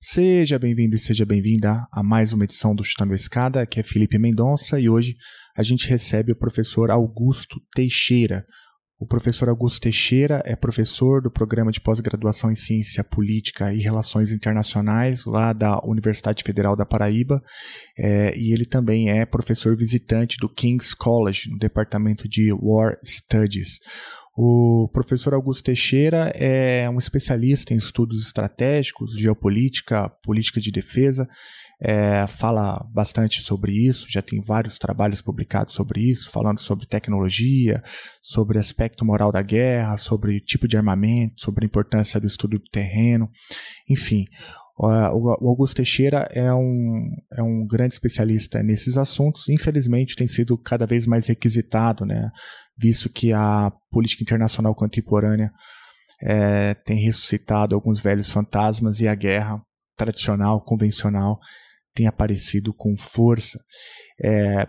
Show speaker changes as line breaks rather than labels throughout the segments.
Seja bem-vindo e seja bem-vinda a mais uma edição do Chutando a Escada, que é Felipe Mendonça, e hoje a gente recebe o professor Augusto Teixeira. O professor Augusto Teixeira é professor do programa de pós-graduação em Ciência Política e Relações Internacionais, lá da Universidade Federal da Paraíba, é, e ele também é professor visitante do King's College, no departamento de War Studies. O professor Augusto Teixeira é um especialista em estudos estratégicos, geopolítica, política de defesa, é, fala bastante sobre isso, já tem vários trabalhos publicados sobre isso, falando sobre tecnologia, sobre aspecto moral da guerra, sobre tipo de armamento, sobre a importância do estudo do terreno, enfim. O Augusto Teixeira é um, é um grande especialista nesses assuntos. Infelizmente, tem sido cada vez mais requisitado, né? Visto que a política internacional contemporânea é, tem ressuscitado alguns velhos fantasmas e a guerra tradicional, convencional, tem aparecido com força. É,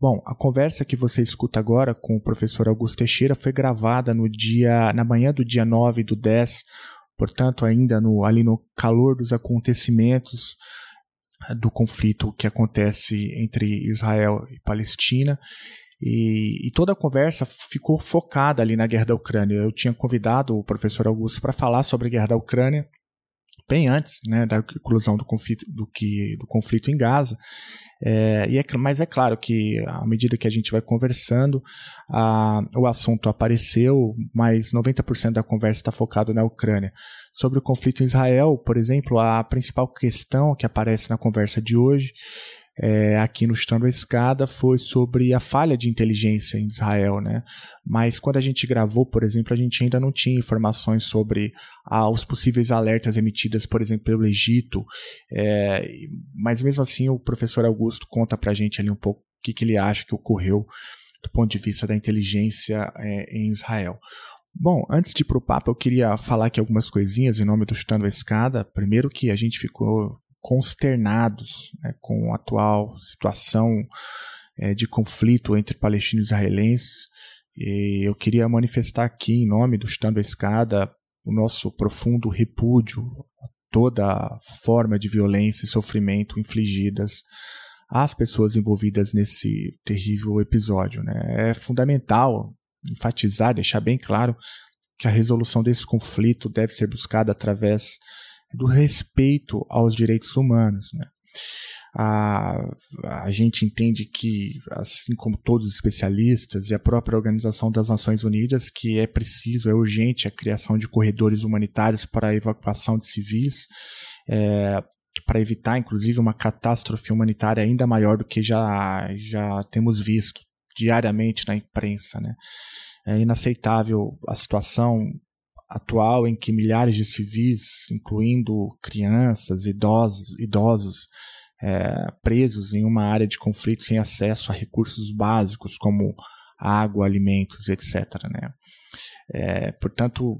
bom, a conversa que você escuta agora com o professor Augusto Teixeira foi gravada no dia, na manhã do dia 9 do 10 portanto, ainda no, ali no calor dos acontecimentos eh, do conflito que acontece entre Israel e Palestina. E, e, toda a conversa ficou focada ali na guerra da Ucrânia. Eu tinha convidado o professor Augusto para falar sobre a guerra da Ucrânia bem antes né, da conclusão do conflito, do, que, do conflito em Gaza. É, e é, mas é claro que à medida que a gente vai conversando, a, o assunto apareceu, mas 90% da conversa está focada na Ucrânia. Sobre o conflito em Israel, por exemplo, a principal questão que aparece na conversa de hoje é, aqui no Chutando a Escada foi sobre a falha de inteligência em Israel, né? Mas quando a gente gravou, por exemplo, a gente ainda não tinha informações sobre ah, os possíveis alertas emitidas, por exemplo, pelo Egito. É, mas mesmo assim, o professor Augusto conta pra gente ali um pouco o que, que ele acha que ocorreu do ponto de vista da inteligência é, em Israel. Bom, antes de ir pro papo, eu queria falar aqui algumas coisinhas em nome do Chutando a Escada. Primeiro que a gente ficou consternados né, com a atual situação é, de conflito entre palestinos e israelenses. E eu queria manifestar aqui, em nome do Estando a Escada, o nosso profundo repúdio a toda forma de violência e sofrimento infligidas às pessoas envolvidas nesse terrível episódio. Né? É fundamental enfatizar, deixar bem claro que a resolução desse conflito deve ser buscada através do respeito aos direitos humanos. Né? A, a gente entende que, assim como todos os especialistas e a própria Organização das Nações Unidas, que é preciso, é urgente a criação de corredores humanitários para a evacuação de civis, é, para evitar, inclusive, uma catástrofe humanitária ainda maior do que já, já temos visto diariamente na imprensa. Né? É inaceitável a situação atual em que milhares de civis, incluindo crianças, idosos, idosos é, presos em uma área de conflito sem acesso a recursos básicos como água, alimentos, etc. Né? É, portanto,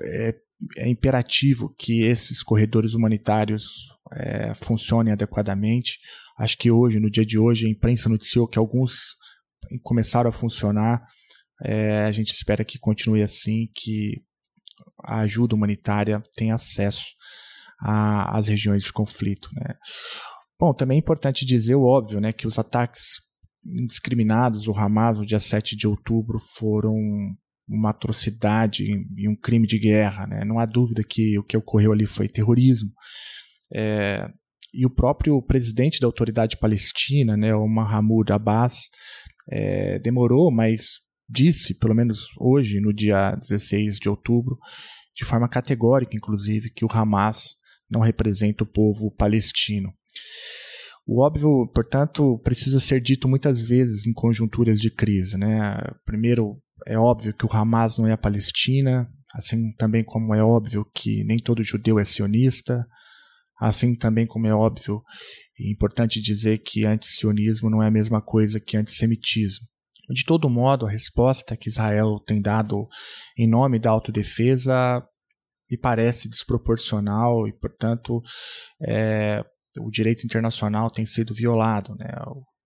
é, é, imperativo que esses corredores humanitários é, funcionem adequadamente. Acho que hoje, no dia de hoje, a imprensa noticiou que alguns começaram a funcionar. É, a gente espera que continue assim, que a ajuda humanitária tem acesso às regiões de conflito. Né? Bom, também é importante dizer o óbvio, né, que os ataques indiscriminados do Hamas no dia 7 de outubro foram uma atrocidade e um crime de guerra. Né? Não há dúvida que o que ocorreu ali foi terrorismo. É, e o próprio presidente da autoridade palestina, né, o Mahmoud Abbas, é, demorou, mas disse, pelo menos hoje, no dia 16 de outubro, de forma categórica, inclusive, que o Hamas não representa o povo palestino. O óbvio, portanto, precisa ser dito muitas vezes em conjunturas de crise. Né? Primeiro, é óbvio que o Hamas não é a Palestina, assim também como é óbvio que nem todo judeu é sionista, assim também como é óbvio e importante dizer que antisionismo não é a mesma coisa que antissemitismo. De todo modo, a resposta que Israel tem dado em nome da autodefesa me parece desproporcional e, portanto, é, o direito internacional tem sido violado. Né?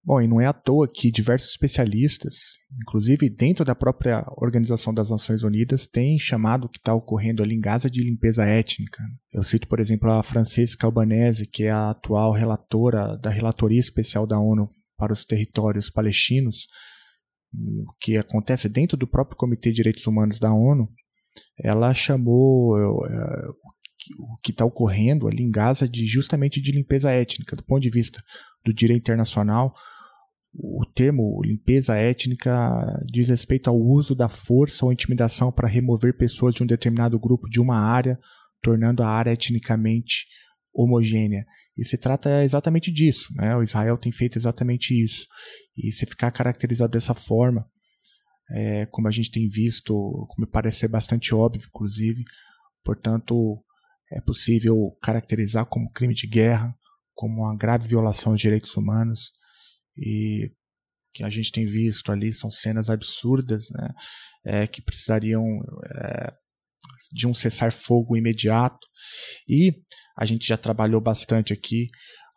Bom, e não é à toa que diversos especialistas, inclusive dentro da própria Organização das Nações Unidas, têm chamado o que está ocorrendo ali em Gaza de limpeza étnica. Eu cito, por exemplo, a Francesca Albanese, que é a atual relatora da Relatoria Especial da ONU para os Territórios Palestinos, que acontece dentro do próprio Comitê de Direitos Humanos da ONU. Ela chamou eh, o que está ocorrendo ali em Gaza de justamente de limpeza étnica, do ponto de vista do direito internacional o termo limpeza étnica diz respeito ao uso da força ou intimidação para remover pessoas de um determinado grupo de uma área, tornando a área etnicamente homogênea. E se trata exatamente disso. Né? O Israel tem feito exatamente isso. E se ficar caracterizado dessa forma, é, como a gente tem visto, como parece ser bastante óbvio, inclusive, portanto, é possível caracterizar como crime de guerra, como uma grave violação aos direitos humanos e que a gente tem visto ali são cenas absurdas, né? É, que precisariam é, de um cessar-fogo imediato. E a gente já trabalhou bastante aqui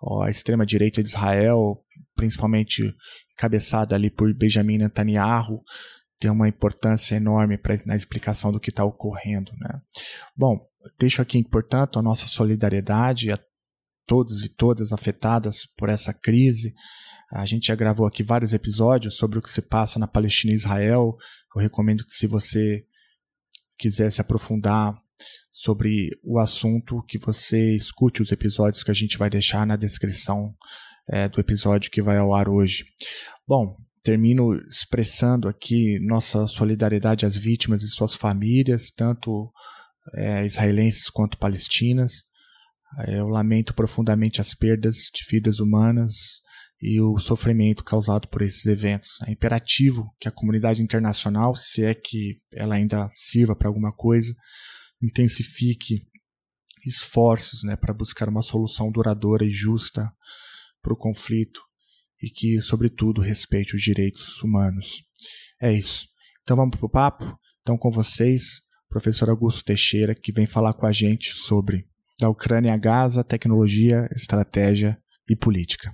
ó, a extrema-direita de Israel, principalmente cabeçada ali por Benjamin Netanyahu, tem uma importância enorme pra, na explicação do que está ocorrendo. Né? Bom, deixo aqui, portanto, a nossa solidariedade a todos e todas afetadas por essa crise. A gente já gravou aqui vários episódios sobre o que se passa na Palestina e Israel. Eu recomendo que, se você quiser se aprofundar sobre o assunto, que você escute os episódios que a gente vai deixar na descrição é, do episódio que vai ao ar hoje. Bom, termino expressando aqui nossa solidariedade às vítimas e suas famílias, tanto é, israelenses quanto palestinas. Eu lamento profundamente as perdas de vidas humanas e o sofrimento causado por esses eventos. É imperativo que a comunidade internacional, se é que ela ainda sirva para alguma coisa, intensifique esforços né, para buscar uma solução duradoura e justa para o conflito e que, sobretudo, respeite os direitos humanos. É isso. Então vamos para o papo? Então, com vocês, professor Augusto Teixeira, que vem falar com a gente sobre da Ucrânia a Gaza, tecnologia, estratégia e política.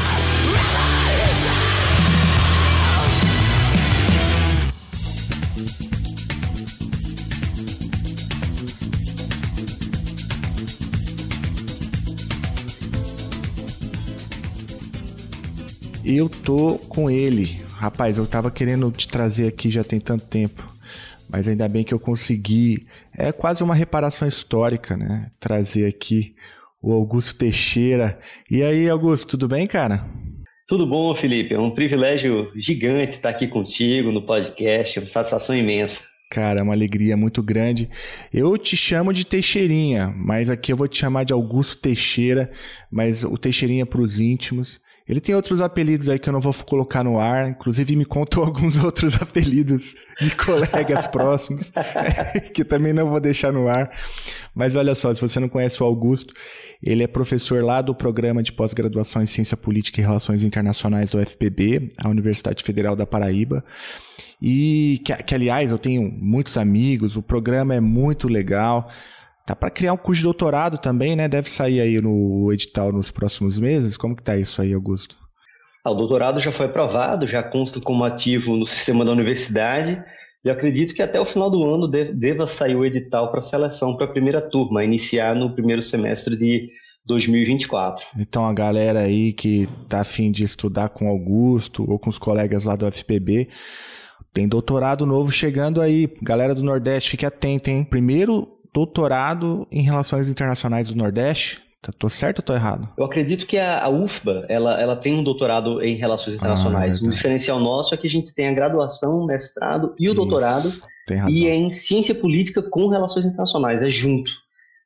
Eu tô com ele, Rapaz, eu tava querendo te trazer aqui já tem tanto tempo, mas ainda bem que eu consegui. É quase uma reparação histórica, né? Trazer aqui o Augusto Teixeira. E aí, Augusto, tudo bem, cara?
Tudo bom, Felipe? É um privilégio gigante estar aqui contigo no podcast, é uma satisfação imensa.
Cara, é uma alegria muito grande. Eu te chamo de Teixeirinha, mas aqui eu vou te chamar de Augusto Teixeira, mas o Teixeirinha para os íntimos. Ele tem outros apelidos aí que eu não vou colocar no ar, inclusive me contou alguns outros apelidos de colegas próximos, que também não vou deixar no ar. Mas olha só, se você não conhece o Augusto, ele é professor lá do programa de pós-graduação em Ciência Política e Relações Internacionais do FPB, a Universidade Federal da Paraíba. E que, que aliás, eu tenho muitos amigos, o programa é muito legal. Tá para criar um curso de doutorado também, né? Deve sair aí no edital nos próximos meses. Como que tá isso aí, Augusto?
Ah, o doutorado já foi aprovado, já consta como ativo no sistema da universidade. E acredito que até o final do ano deva sair o edital para seleção para a primeira turma, iniciar no primeiro semestre de 2024.
Então a galera aí que tá afim de estudar com Augusto ou com os colegas lá do FPB, tem doutorado novo chegando aí. Galera do Nordeste, fique atento, hein? Primeiro doutorado em Relações Internacionais do Nordeste. Tá, tô certo ou tô errado?
Eu acredito que a, a UFBA, ela, ela tem um doutorado em Relações Internacionais. Ah, o diferencial nosso é que a gente tem a graduação, o mestrado e o Isso, doutorado. E é em Ciência Política com Relações Internacionais, é junto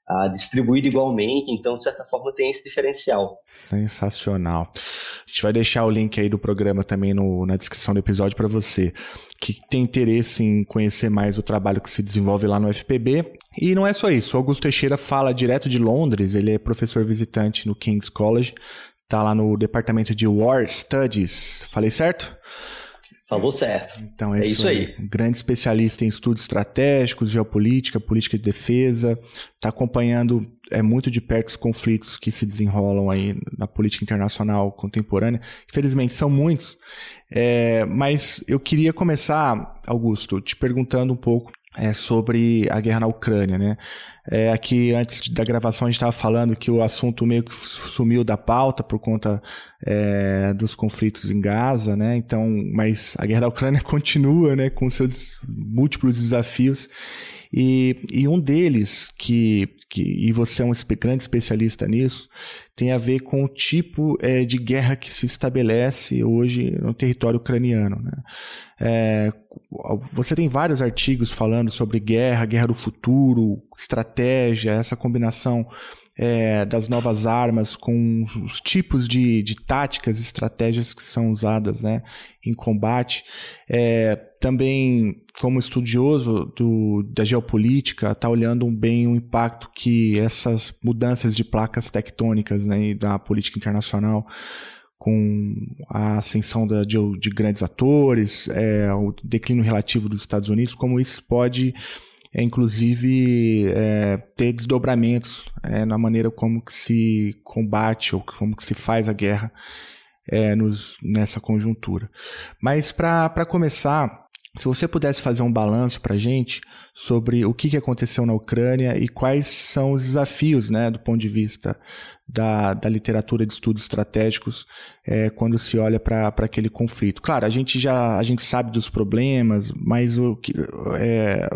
uh, distribuído igualmente, então, de certa forma, tem esse diferencial.
Sensacional. A gente vai deixar o link aí do programa também no, na descrição do episódio para você que tem interesse em conhecer mais o trabalho que se desenvolve lá no FPB. E não é só isso, o Augusto Teixeira fala direto de Londres, ele é professor visitante no King's College, está lá no departamento de War Studies. Falei certo?
Falou certo.
Então é, é isso, aí. aí. Um grande especialista em estudos estratégicos, geopolítica, política de defesa, está acompanhando é muito de perto os conflitos que se desenrolam aí na política internacional contemporânea. Infelizmente são muitos, é, mas eu queria começar, Augusto, te perguntando um pouco é, sobre a guerra na Ucrânia, né? É, aqui, antes da gravação, a gente estava falando que o assunto meio que sumiu da pauta por conta é, dos conflitos em Gaza, né? Então, mas a guerra da Ucrânia continua, né? Com seus múltiplos desafios. E, e um deles, que, que, e você é um grande especialista nisso, tem a ver com o tipo é, de guerra que se estabelece hoje no território ucraniano. Né? É, você tem vários artigos falando sobre guerra, guerra do futuro, estratégia, essa combinação é, das novas armas com os tipos de, de táticas estratégias que são usadas né, em combate. É, também, como estudioso do, da geopolítica, está olhando bem o impacto que essas mudanças de placas tectônicas né, da política internacional com a ascensão da, de, de, grandes atores, é, o declínio relativo dos Estados Unidos, como isso pode é, inclusive é, ter desdobramentos é, na maneira como que se combate ou como que se faz a guerra é, nos, nessa conjuntura. Mas para começar, se você pudesse fazer um balanço para a gente sobre o que, que aconteceu na Ucrânia e quais são os desafios, né, do ponto de vista da, da literatura de estudos estratégicos é, quando se olha para aquele conflito. Claro, a gente já a gente sabe dos problemas, mas o que, é,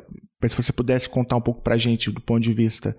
se você pudesse contar um pouco para a gente do ponto de vista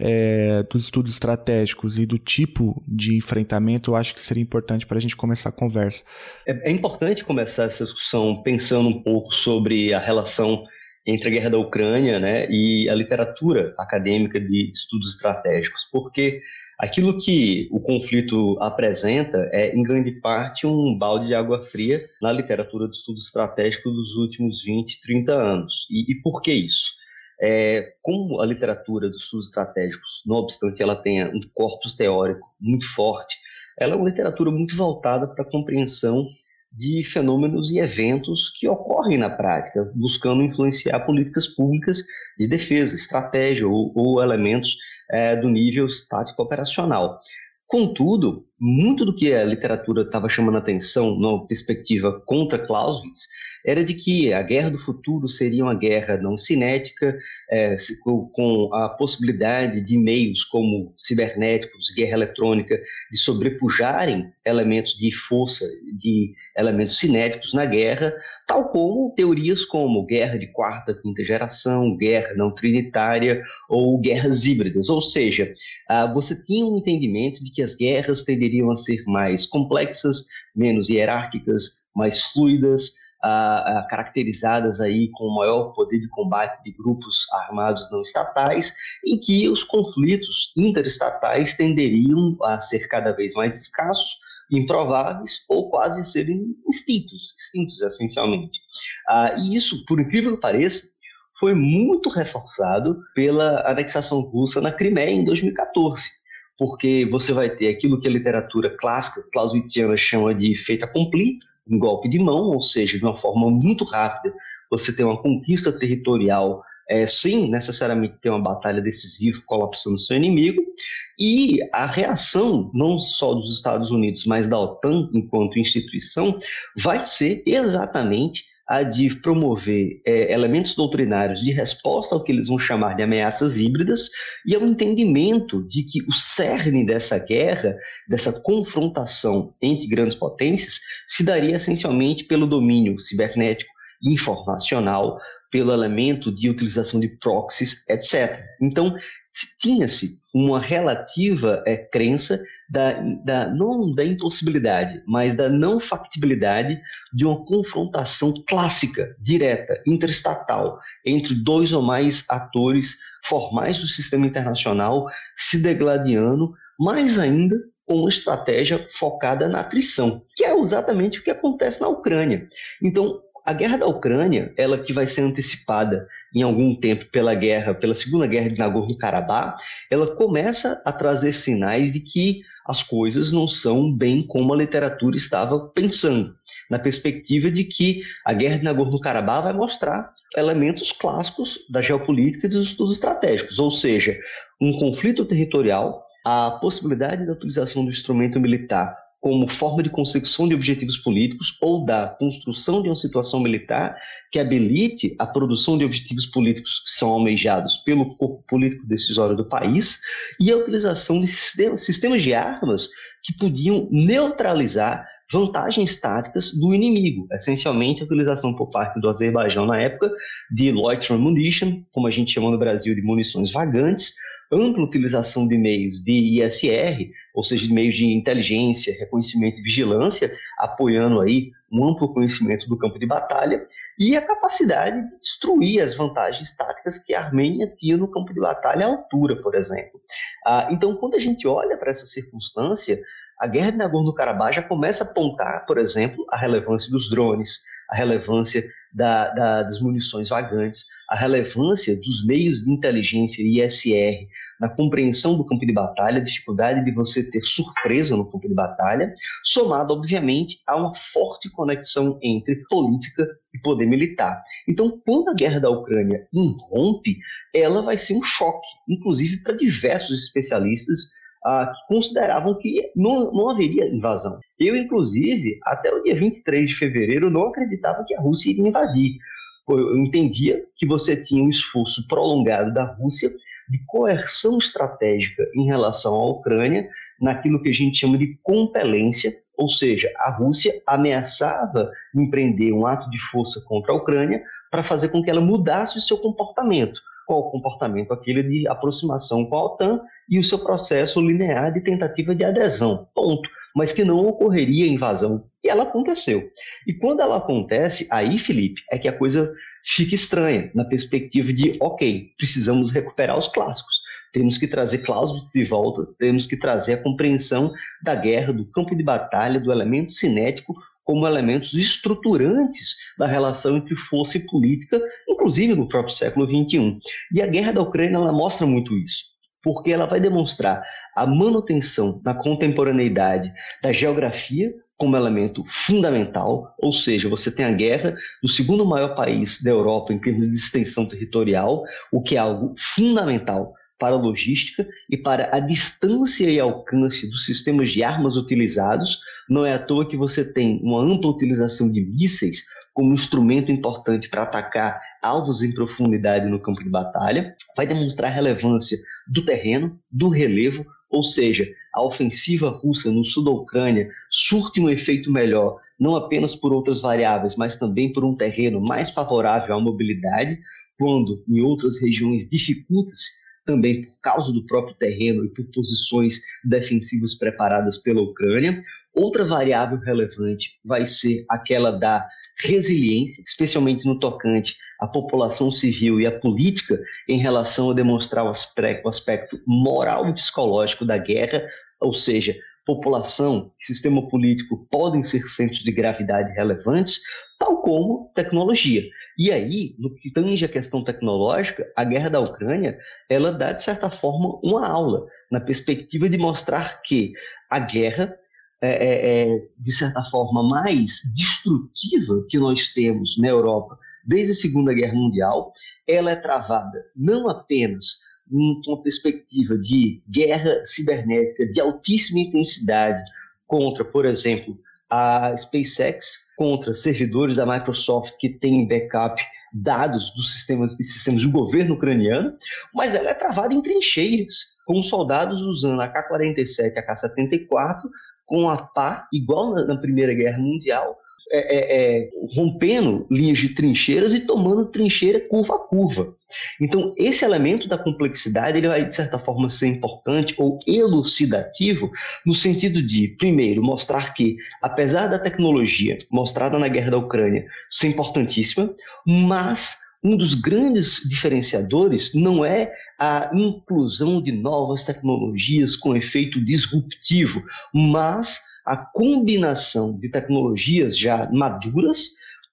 é, dos estudos estratégicos e do tipo de enfrentamento, eu acho que seria importante para a gente começar a conversa.
É, é, importante começar essa discussão pensando um pouco sobre a relação entre a guerra da Ucrânia né, e a literatura acadêmica de estudos estratégicos, porque Aquilo que o conflito apresenta é, em grande parte, um balde de água fria na literatura de estudo estratégico dos últimos 20, 30 anos. E, e por que isso? É, como a literatura dos estudos estratégicos, não obstante ela tenha um corpus teórico muito forte, ela é uma literatura muito voltada para a compreensão de fenômenos e eventos que ocorrem na prática, buscando influenciar políticas públicas de defesa, estratégia ou, ou elementos é, do nível tático operacional. Contudo, muito do que a literatura estava chamando atenção na perspectiva contra Clausewitz era de que a guerra do futuro seria uma guerra não cinética, é, com a possibilidade de meios como cibernéticos, guerra eletrônica, de sobrepujarem elementos de força, de elementos cinéticos na guerra, tal como teorias como guerra de quarta, quinta geração, guerra não trinitária ou guerras híbridas. Ou seja, ah, você tinha um entendimento de que as guerras tenderiam a ser mais complexas, menos hierárquicas, mais fluidas, caracterizadas aí com maior poder de combate de grupos armados não estatais, em que os conflitos interestatais tenderiam a ser cada vez mais escassos, improváveis ou quase serem extintos, extintos essencialmente. Uh, e isso, por incrível que pareça, foi muito reforçado pela anexação russa na Crimeia em 2014 porque você vai ter aquilo que a literatura clássica clausewitziana chama de feita cumprir, um golpe de mão, ou seja, de uma forma muito rápida, você tem uma conquista territorial é, sem necessariamente ter uma batalha decisiva colapsando seu inimigo, e a reação, não só dos Estados Unidos, mas da OTAN enquanto instituição, vai ser exatamente a de promover é, elementos doutrinários de resposta ao que eles vão chamar de ameaças híbridas e ao entendimento de que o cerne dessa guerra, dessa confrontação entre grandes potências, se daria essencialmente pelo domínio cibernético, informacional, pelo elemento de utilização de proxies, etc. Então, tinha-se uma relativa é, crença da, da, não da impossibilidade, mas da não factibilidade de uma confrontação clássica, direta, interestatal, entre dois ou mais atores formais do sistema internacional se degladiando, mais ainda com uma estratégia focada na atrição, que é exatamente o que acontece na Ucrânia. Então, a guerra da Ucrânia, ela que vai ser antecipada em algum tempo pela guerra, pela segunda guerra de Nagorno-Karabakh, ela começa a trazer sinais de que as coisas não são bem como a literatura estava pensando, na perspectiva de que a guerra de Nagorno-Karabakh vai mostrar elementos clássicos da geopolítica e dos estudos estratégicos, ou seja, um conflito territorial, a possibilidade da utilização do instrumento militar como forma de consecução de objetivos políticos ou da construção de uma situação militar que habilite a produção de objetivos políticos que são almejados pelo corpo político decisório do país e a utilização de sistemas de armas que podiam neutralizar vantagens táticas do inimigo, essencialmente a utilização por parte do Azerbaijão na época de loitering munition, como a gente chama no Brasil de munições vagantes, ampla utilização de meios de ISR, ou seja, de meios de inteligência, reconhecimento e vigilância, apoiando aí um amplo conhecimento do campo de batalha e a capacidade de destruir as vantagens táticas que a Armênia tinha no campo de batalha à altura, por exemplo. Ah, então, quando a gente olha para essa circunstância, a guerra de Nagorno-Karabakh já começa a apontar, por exemplo, a relevância dos drones, a relevância da, da, das munições vagantes, a relevância dos meios de inteligência ISR na compreensão do campo de batalha, a dificuldade de você ter surpresa no campo de batalha, somado, obviamente, a uma forte conexão entre política e poder militar. Então, quando a guerra da Ucrânia irrompe, ela vai ser um choque, inclusive para diversos especialistas ah, que consideravam que não, não haveria invasão. Eu, inclusive, até o dia 23 de fevereiro, não acreditava que a Rússia iria invadir. Eu entendia que você tinha um esforço prolongado da Rússia de coerção estratégica em relação à Ucrânia, naquilo que a gente chama de compelência, ou seja, a Rússia ameaçava empreender um ato de força contra a Ucrânia para fazer com que ela mudasse o seu comportamento. Qual o comportamento? Aquele de aproximação com a OTAN e o seu processo linear de tentativa de adesão. Ponto. Mas que não ocorreria invasão. E ela aconteceu. E quando ela acontece, aí, Felipe, é que a coisa fica estranha, na perspectiva de, ok, precisamos recuperar os clássicos. Temos que trazer cláusulas de volta, temos que trazer a compreensão da guerra, do campo de batalha, do elemento cinético como elementos estruturantes da relação entre força e política, inclusive no próprio século XXI. E a guerra da Ucrânia ela mostra muito isso, porque ela vai demonstrar a manutenção na contemporaneidade da geografia como elemento fundamental, ou seja, você tem a guerra do segundo maior país da Europa em termos de extensão territorial, o que é algo fundamental para a logística e para a distância e alcance dos sistemas de armas utilizados. Não é à toa que você tem uma ampla utilização de mísseis como instrumento importante para atacar alvos em profundidade no campo de batalha. Vai demonstrar a relevância do terreno, do relevo, ou seja, a ofensiva russa no sul da Ucrânia surte um efeito melhor, não apenas por outras variáveis, mas também por um terreno mais favorável à mobilidade, quando em outras regiões dificulta-se também por causa do próprio terreno e por posições defensivas preparadas pela Ucrânia. Outra variável relevante vai ser aquela da resiliência, especialmente no tocante à população civil e à política, em relação a demonstrar o aspecto moral e psicológico da guerra, ou seja, população e sistema político podem ser centros de gravidade relevantes, tal como tecnologia. E aí, no que tange a questão tecnológica, a guerra da Ucrânia, ela dá, de certa forma, uma aula, na perspectiva de mostrar que a guerra é, é, é de certa forma, mais destrutiva que nós temos na Europa desde a Segunda Guerra Mundial, ela é travada não apenas com uma perspectiva de guerra cibernética de altíssima intensidade contra, por exemplo, a SpaceX, contra servidores da Microsoft que têm backup dados dos sistemas, sistemas do governo ucraniano, mas ela é travada em trincheiras, com soldados usando a K-47 e a K-74 com a pá, igual na, na Primeira Guerra Mundial, é, é, é, rompendo linhas de trincheiras e tomando trincheira curva a curva. Então, esse elemento da complexidade ele vai, de certa forma, ser importante ou elucidativo, no sentido de, primeiro, mostrar que, apesar da tecnologia mostrada na guerra da Ucrânia ser importantíssima, mas um dos grandes diferenciadores não é a inclusão de novas tecnologias com efeito disruptivo, mas a combinação de tecnologias já maduras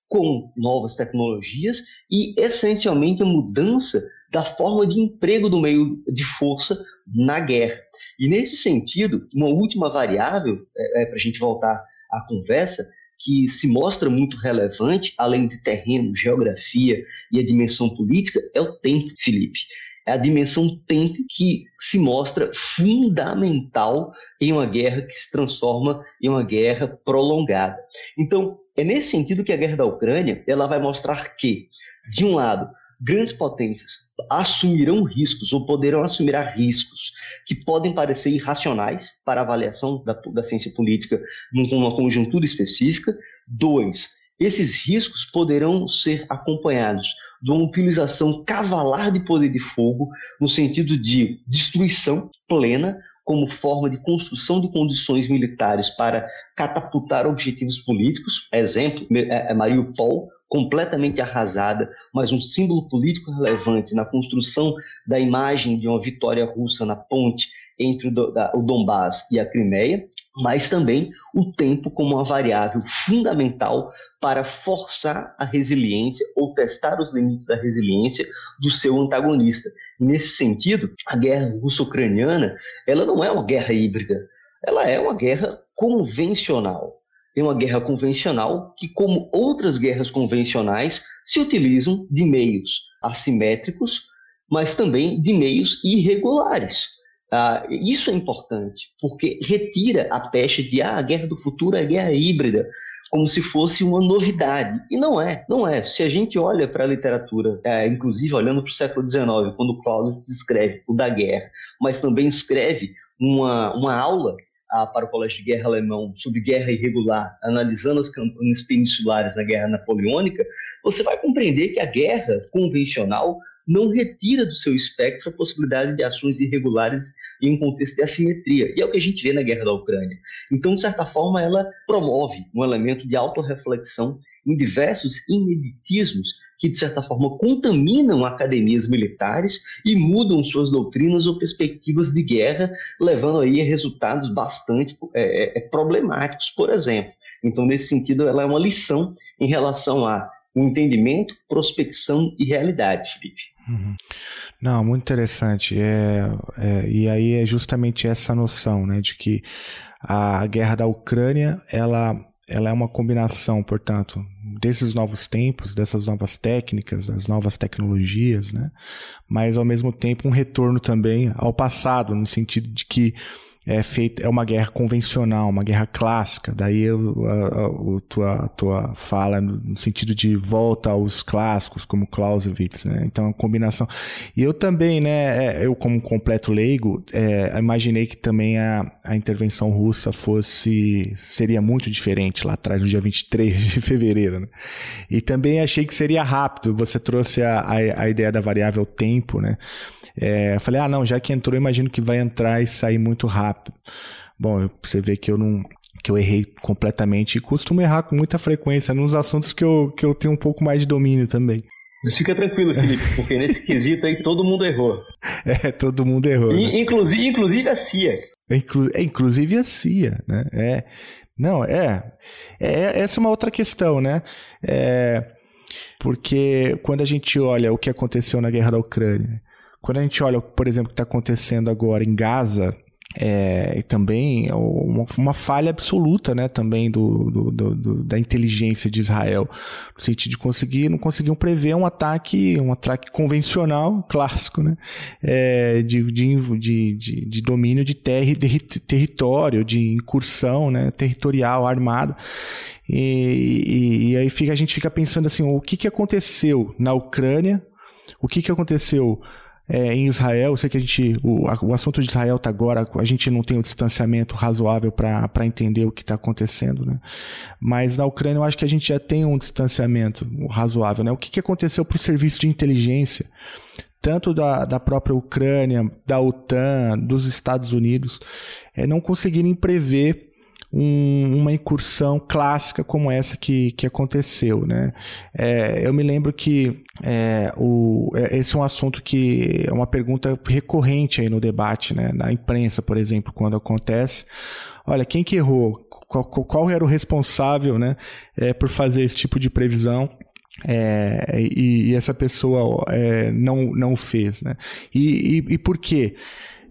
com novas tecnologias e, essencialmente, a mudança da forma de emprego do meio de força na guerra. E nesse sentido, uma última variável, é, é para a gente voltar à conversa, que se mostra muito relevante, além de terreno, geografia e a dimensão política, é o tempo, Felipe. É a dimensão tempo que se mostra fundamental em uma guerra que se transforma em uma guerra prolongada. Então, é nesse sentido que a guerra da Ucrânia ela vai mostrar que, de um lado, grandes potências assumirão riscos ou poderão assumir riscos que podem parecer irracionais para avaliação da, da ciência política numa conjuntura específica. Dois, esses riscos poderão ser acompanhados de uma utilização cavalar de poder de fogo, no sentido de destruição plena, como forma de construção de condições militares para catapultar objetivos políticos. Exemplo, é, é Mariupol, completamente arrasada, mas um símbolo político relevante na construção da imagem de uma vitória russa na ponte entre o Donbass e a Crimeia, mas também o tempo como uma variável fundamental para forçar a resiliência ou testar os limites da resiliência do seu antagonista. Nesse sentido, a guerra russo-ucraniana, ela não é uma guerra híbrida, ela é uma guerra convencional é uma guerra convencional que, como outras guerras convencionais, se utilizam de meios assimétricos, mas também de meios irregulares. Ah, isso é importante, porque retira a pecha de ah, a guerra do futuro é guerra híbrida, como se fosse uma novidade. E não é, não é. Se a gente olha para a literatura, é, inclusive olhando para o século XIX, quando Clausewitz escreve o da guerra, mas também escreve uma, uma aula para o Colégio de Guerra Alemão sobre guerra irregular, analisando as campanhas peninsulares na Guerra Napoleônica, você vai compreender que a guerra convencional não retira do seu espectro a possibilidade de ações irregulares em um contexto de assimetria. E é o que a gente vê na guerra da Ucrânia. Então, de certa forma, ela promove um elemento de autorreflexão em diversos ineditismos que, de certa forma, contaminam academias militares e mudam suas doutrinas ou perspectivas de guerra, levando aí a resultados bastante é, é, problemáticos, por exemplo. Então, nesse sentido, ela é uma lição em relação a um entendimento, prospecção e realidade, Felipe.
Uhum. Não, muito interessante. É, é, e aí é justamente essa noção, né, de que a guerra da Ucrânia, ela, ela é uma combinação, portanto, desses novos tempos, dessas novas técnicas, das novas tecnologias, né, mas ao mesmo tempo um retorno também ao passado, no sentido de que é feita é uma guerra convencional, uma guerra clássica. Daí a, a, a, tua, a tua fala no, sentido de volta aos clássicos, como Clausewitz, né? Então, a combinação. E eu também, né, é, eu como completo leigo, é, imaginei que também a, a intervenção russa fosse seria muito diferente lá atrás, no dia 23 de fevereiro, né? E também achei que seria rápido. Você trouxe a, a, a ideia da variável tempo, né? É, falei, ah, não, já que entrou, imagino que vai entrar e sair muito rápido. Bom, você vê que eu não que eu errei completamente e costumo errar com muita frequência nos assuntos que eu, que eu tenho um pouco mais de domínio também.
Mas fica tranquilo, Felipe, porque nesse quesito aí todo mundo errou.
É, todo mundo errou.
E, né? inclusive, inclusive a CIA.
É, inclu, é, inclusive a CIA, né? É, não, é, é. Essa é uma outra questão, né? É, porque quando a gente olha o que aconteceu na guerra da Ucrânia, quando a gente olha, por exemplo, o que está acontecendo agora em Gaza, é, também uma, uma, falha absoluta, né, também do, do, do, da inteligência de Israel, no sentido de conseguir, não conseguiam prever um ataque, um ataque convencional, clássico, né, é, de, de, de, de, domínio de terra, de território, de incursão, né, territorial, armada, e, e, e aí fica, a gente fica pensando assim, o que, que aconteceu na Ucrânia, o que, que aconteceu é, em Israel, eu sei que a gente, o, o assunto de Israel está agora, a gente não tem o um distanciamento razoável para entender o que está acontecendo, né? Mas na Ucrânia eu acho que a gente já tem um distanciamento razoável, né? O que, que aconteceu para o serviço de inteligência, tanto da, da própria Ucrânia, da OTAN, dos Estados Unidos, é, não conseguirem prever um, uma incursão clássica como essa que, que aconteceu. Né? É, eu me lembro que é, o, é, esse é um assunto que é uma pergunta recorrente aí no debate, né? na imprensa, por exemplo, quando acontece. Olha, quem que errou? Qual, qual era o responsável né, é, por fazer esse tipo de previsão? É, e, e, essa pessoa é, não, não fez. Né? E, e, e por quê?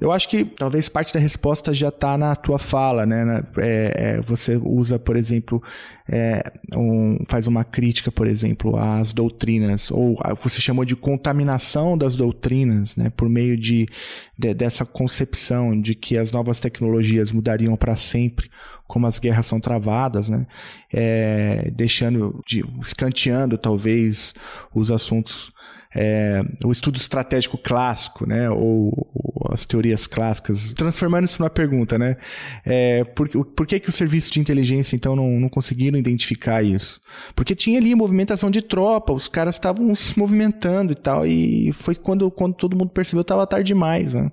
Eu acho que talvez parte da resposta já está na tua fala, né? É, é, você usa, por exemplo, é, um, faz uma crítica, por exemplo, às doutrinas, ou você chamou de contaminação das doutrinas, né? Por meio de, de dessa concepção de que as novas tecnologias mudariam para sempre, como as guerras são travadas, né? É, deixando, de, escanteando talvez os assuntos é, o estudo estratégico clássico, né, ou, ou, as teorias clássicas, transformando isso numa pergunta, né, é, por, por que, que os serviços de inteligência, então, não, não conseguiram identificar isso? Porque tinha ali movimentação de tropa, os caras estavam se movimentando e tal, e foi quando, quando todo mundo percebeu que estava tarde demais, né.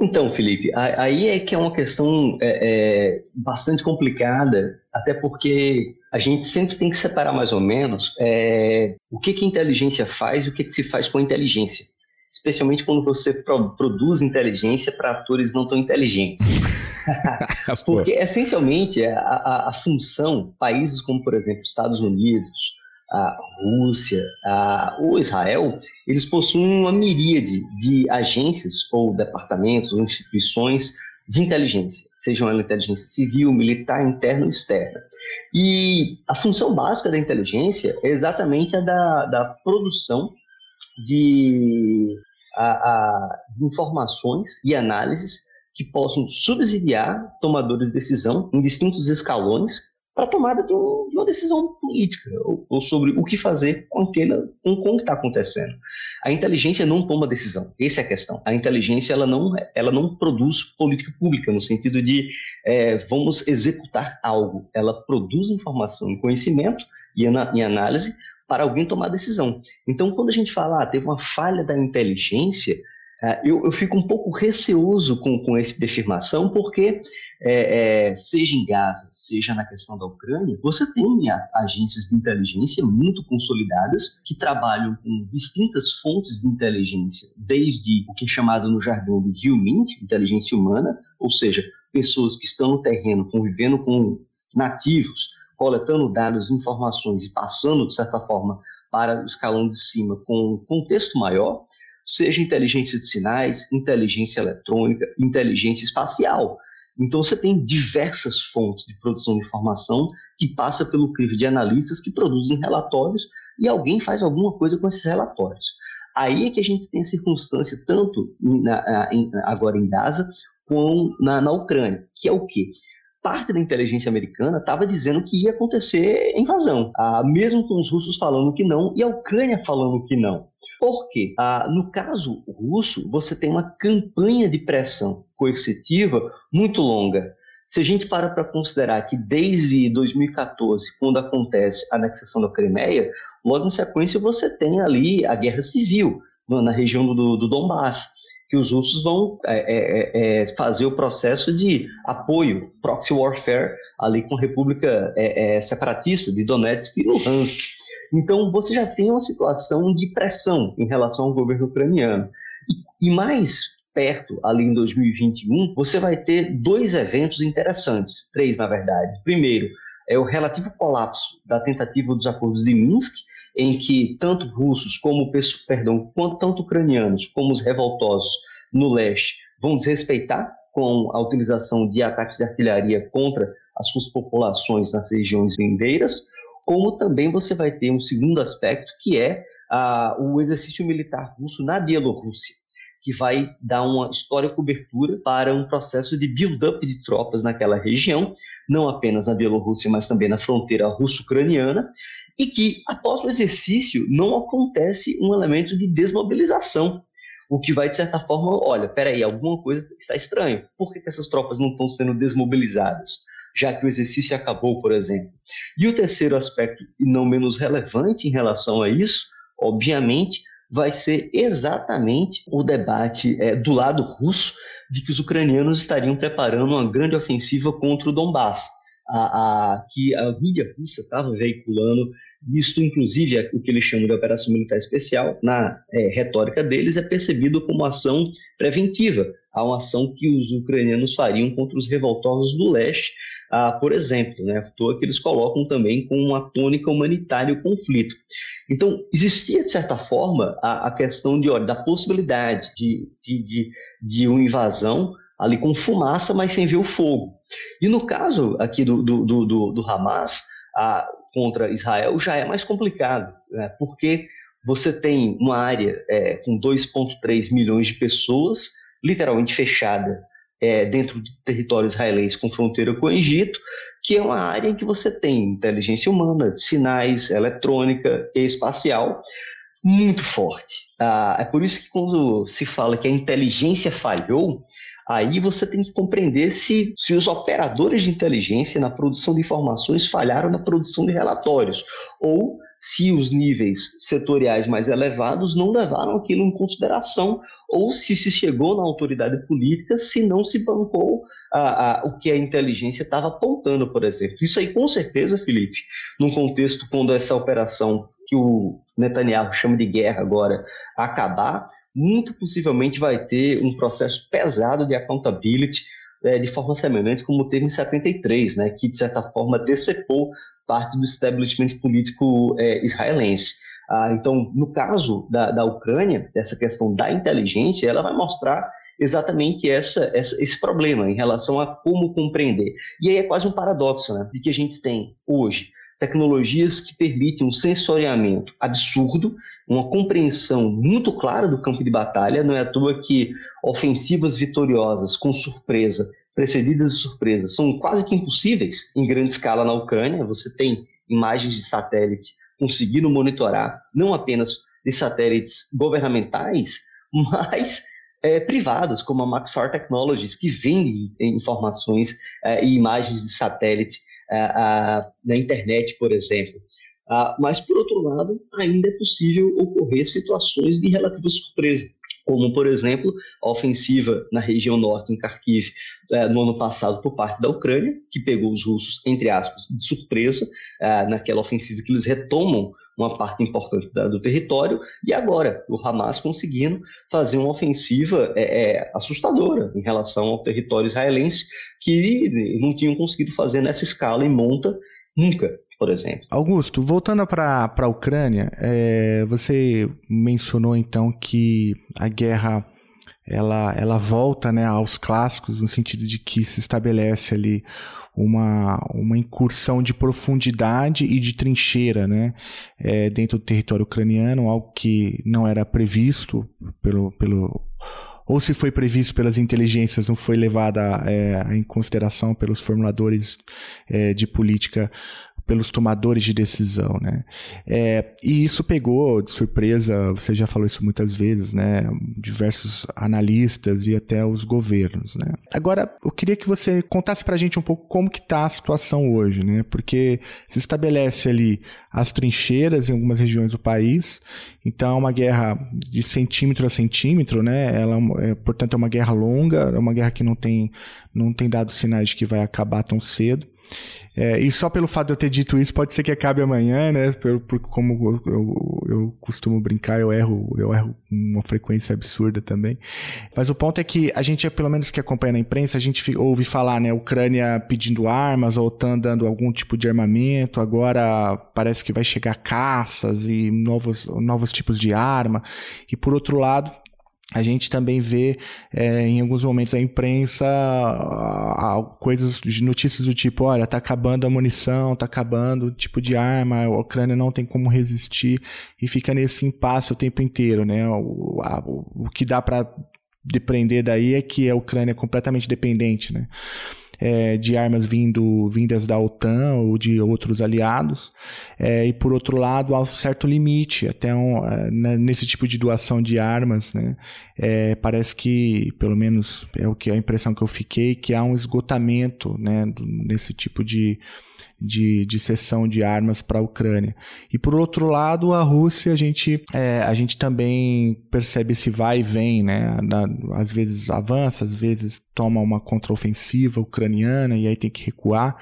Então, Felipe, aí é que é uma questão é, é, bastante complicada, até porque a gente sempre tem que separar mais ou menos é, o que, que a inteligência faz e o que, que se faz com a inteligência. Especialmente quando você pro, produz inteligência para atores não tão inteligentes. porque, essencialmente, a, a, a função, países como, por exemplo, Estados Unidos, a Rússia, a, Israel, eles possuem uma miríade de agências ou departamentos ou instituições de inteligência, sejam ela inteligência civil, militar, interna ou externa. E a função básica da inteligência é exatamente a da, da produção de, a, a, de informações e análises que possam subsidiar tomadores de decisão em distintos escalões para a tomada de, um, uma decisão política ou, ou, sobre o que fazer com, aquele, com, o que está acontecendo. A inteligência não toma decisão, essa é a questão. A inteligência ela não, ela não produz política pública no sentido de é, vamos executar algo. Ela produz informação e conhecimento e, e análise para alguém tomar decisão. Então, quando a gente fala, ah, teve uma falha da inteligência, é, eu, eu, fico um pouco receoso com, com essa afirmação, porque é, é, seja em Gaza, seja na questão da Ucrânia, você tem agências de inteligência muito consolidadas que trabalham com distintas fontes de inteligência, desde o que é chamado no jargão de human, inteligência humana, ou seja, pessoas que estão no terreno convivendo com nativos, coletando dados, informações e passando, de certa forma, para o escalão de cima com um contexto maior, seja inteligência de sinais, inteligência eletrônica, inteligência espacial. Então você tem diversas fontes de produção de informação que passa pelo crivo de analistas que produzem relatórios e alguém faz alguma coisa com esses relatórios. Aí é que a gente tem a circunstância tanto na, em, agora em Gaza como na, na Ucrânia, que é o quê? parte da inteligência americana estava dizendo que ia acontecer invasão, ah, mesmo com os russos falando que não e a Ucrânia falando que não. Por quê? Ah, no caso russo, você tem uma campanha de pressão coercitiva muito longa. Se a gente para para considerar que desde 2014, quando acontece a anexação da Crimeia, logo em sequência você tem ali a guerra civil na região do, do Donbass que os russos vão é, é, é, é, fazer o processo de apoio, proxy warfare, ali com a República é, é, Separatista de Donetsk e Luhansk. Então, você já tem uma situação de pressão em relação ao governo ucraniano. E, e mais perto, ali em 2021, você vai ter dois eventos interessantes, três na verdade. Primeiro, é o relativo colapso da tentativa dos acordos de Minsk, em que tanto russos como, perdão, quanto tanto ucranianos como os revoltosos no leste vão desrespeitar com a utilização de ataques de artilharia contra as suas populações nas regiões vindeiras, como também você vai ter um segundo aspecto, que é a, o exercício militar russo na Bielorrússia, que vai dar uma história cobertura para um processo de build-up de tropas naquela região, não apenas na Bielorrússia, mas também na fronteira russo-ucraniana, e que, após o exercício, não acontece um elemento de desmobilização, o que vai, de certa forma, olha, peraí, alguma coisa está estranha. Por que, que essas tropas não estão sendo desmobilizadas? Já que o exercício acabou, por exemplo. E o terceiro aspecto, e não menos relevante em relação a isso, obviamente, vai ser exatamente o debate é, do lado russo de que os ucranianos estariam preparando uma grande ofensiva contra o Donbass, a, a, que a mídia russa estava veiculando isto, inclusive, é o que eles chamam de operação militar especial, na é, retórica deles, é percebido como ação preventiva, a uma ação que os ucranianos fariam contra os revoltosos do leste, ah, por exemplo, né? À toa que eles colocam também com uma tônica humanitária o conflito. Então, existia, de certa forma, a, a questão de, olha, da possibilidade de, de, de, de uma invasão ali com fumaça, mas sem ver o fogo. E no caso aqui do, do, do, do Hamas a, contra Israel já é mais complicado, né? porque você tem uma área é, com 2,3 milhões de pessoas, literalmente fechada é, dentro de território israelense com fronteira com o Egito, que é uma área em que você tem inteligência humana, sinais, eletrônica e espacial muito forte. Ah, é por isso que quando se fala que a inteligência falhou, Aí você tem que compreender se, se os operadores de inteligência na produção de informações falharam na produção de relatórios, ou se os níveis setoriais mais elevados não levaram aquilo em consideração, ou se se chegou na autoridade política, se não se bancou a, a, o que a inteligência estava apontando, por exemplo. Isso aí, com certeza, Felipe, num contexto quando essa operação que o Netanyahu chama de guerra agora acabar, muito possivelmente vai ter um processo pesado de accountability é, de forma semelhante como teve em 73, né, que de certa forma decepou parte do establishment político é, israelense. Ah, então, no caso da, da Ucrânia, essa questão da inteligência, ela vai mostrar exatamente essa, essa, esse problema em relação a como compreender. E aí é quase um paradoxo, né, de que a gente tem hoje tecnologias que permitem um sensoriamento absurdo, uma compreensão muito clara do campo de batalha. Não é à toa que ofensivas vitoriosas com surpresa, precedidas de surpresa, são quase que impossíveis em grande escala na Ucrânia. Você tem imagens de satélite conseguindo monitorar não apenas de satélites governamentais, mas é, privados, como a Maxar Technologies, que vendem informações é, e imagens de satélite na internet, por exemplo. mas, por outro lado, ainda é possível ocorrer situações de relativa surpresa como, por exemplo, a ofensiva na região norte, em Kharkiv, é, no ano passado, por parte da Ucrânia, que pegou os russos, entre aspas, de surpresa, é, naquela ofensiva que eles retomam uma parte importante da, do território, e agora o Hamas conseguindo fazer uma ofensiva é, é, assustadora em relação ao território israelense, que não tinham conseguido fazer nessa escala em monta nunca por exemplo.
Augusto, voltando para a Ucrânia, é, você mencionou então que a guerra ela, ela volta né, aos clássicos, no sentido de que se estabelece ali uma, uma incursão de profundidade e de trincheira né, é, dentro do território ucraniano, algo que não era previsto pelo, pelo ou se foi previsto pelas inteligências, não foi levada é, em consideração pelos formuladores é, de política pelos tomadores de decisão, né? É, e isso pegou de surpresa, você já falou isso muitas vezes, né? Diversos analistas e até os governos, né? Agora, eu queria que você contasse para a gente um pouco como que está a situação hoje, né? Porque se estabelece ali as trincheiras em algumas regiões do país, então é uma guerra de centímetro a centímetro, né? Ela, é, portanto, é uma guerra longa, é uma guerra que não tem, não tem dado sinais de que vai acabar tão cedo. É, e só pelo fato de eu ter dito isso, pode ser que acabe amanhã, né? Por, por como eu, eu, eu, costumo brincar, eu erro, eu erro com uma frequência absurda também. Mas o ponto é que a gente, pelo menos que acompanha na imprensa, a gente ouve falar, né? Ucrânia pedindo armas, a OTAN dando algum tipo de armamento, agora parece que vai chegar caças e novos, novos tipos de arma. E por outro lado, a gente também vê é, em alguns momentos a imprensa a, a, coisas de notícias do tipo, olha, tá acabando a munição, tá acabando o tipo de arma, a Ucrânia não tem como resistir e fica nesse impasse o tempo inteiro, né? O, a, o, o que dá para depender daí é que a Ucrânia é completamente dependente, né? É, de armas vindo, vindas da OTAN ou de outros aliados, é, e por outro lado, há um certo limite até um, é, né, nesse tipo de doação de armas, né, é, parece que, pelo menos é o que a impressão que eu fiquei, que há um esgotamento né, nesse tipo de, de, de cessão de armas para a Ucrânia. E por outro lado, a Rússia, a gente, é, a gente também percebe esse vai e vem, né? Às vezes avança, às vezes toma uma contraofensiva ucraniana e aí tem que recuar.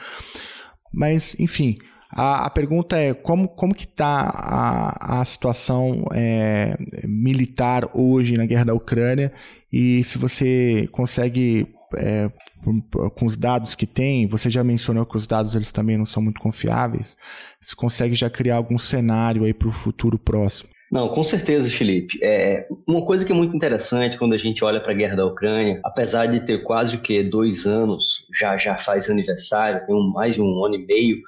Mas, enfim, a, a, pergunta é como, como que está a, a situação é, militar hoje na guerra da Ucrânia e se você consegue é, com os dados que tem, você já mencionou que os dados eles também não são muito confiáveis. Você consegue já criar algum cenário aí para o futuro próximo?
Não, com certeza, Felipe. É, uma coisa que é muito interessante quando a gente olha para a guerra da Ucrânia, apesar de ter quase o que dois anos, já já faz aniversário, tem um, mais de um ano e meio,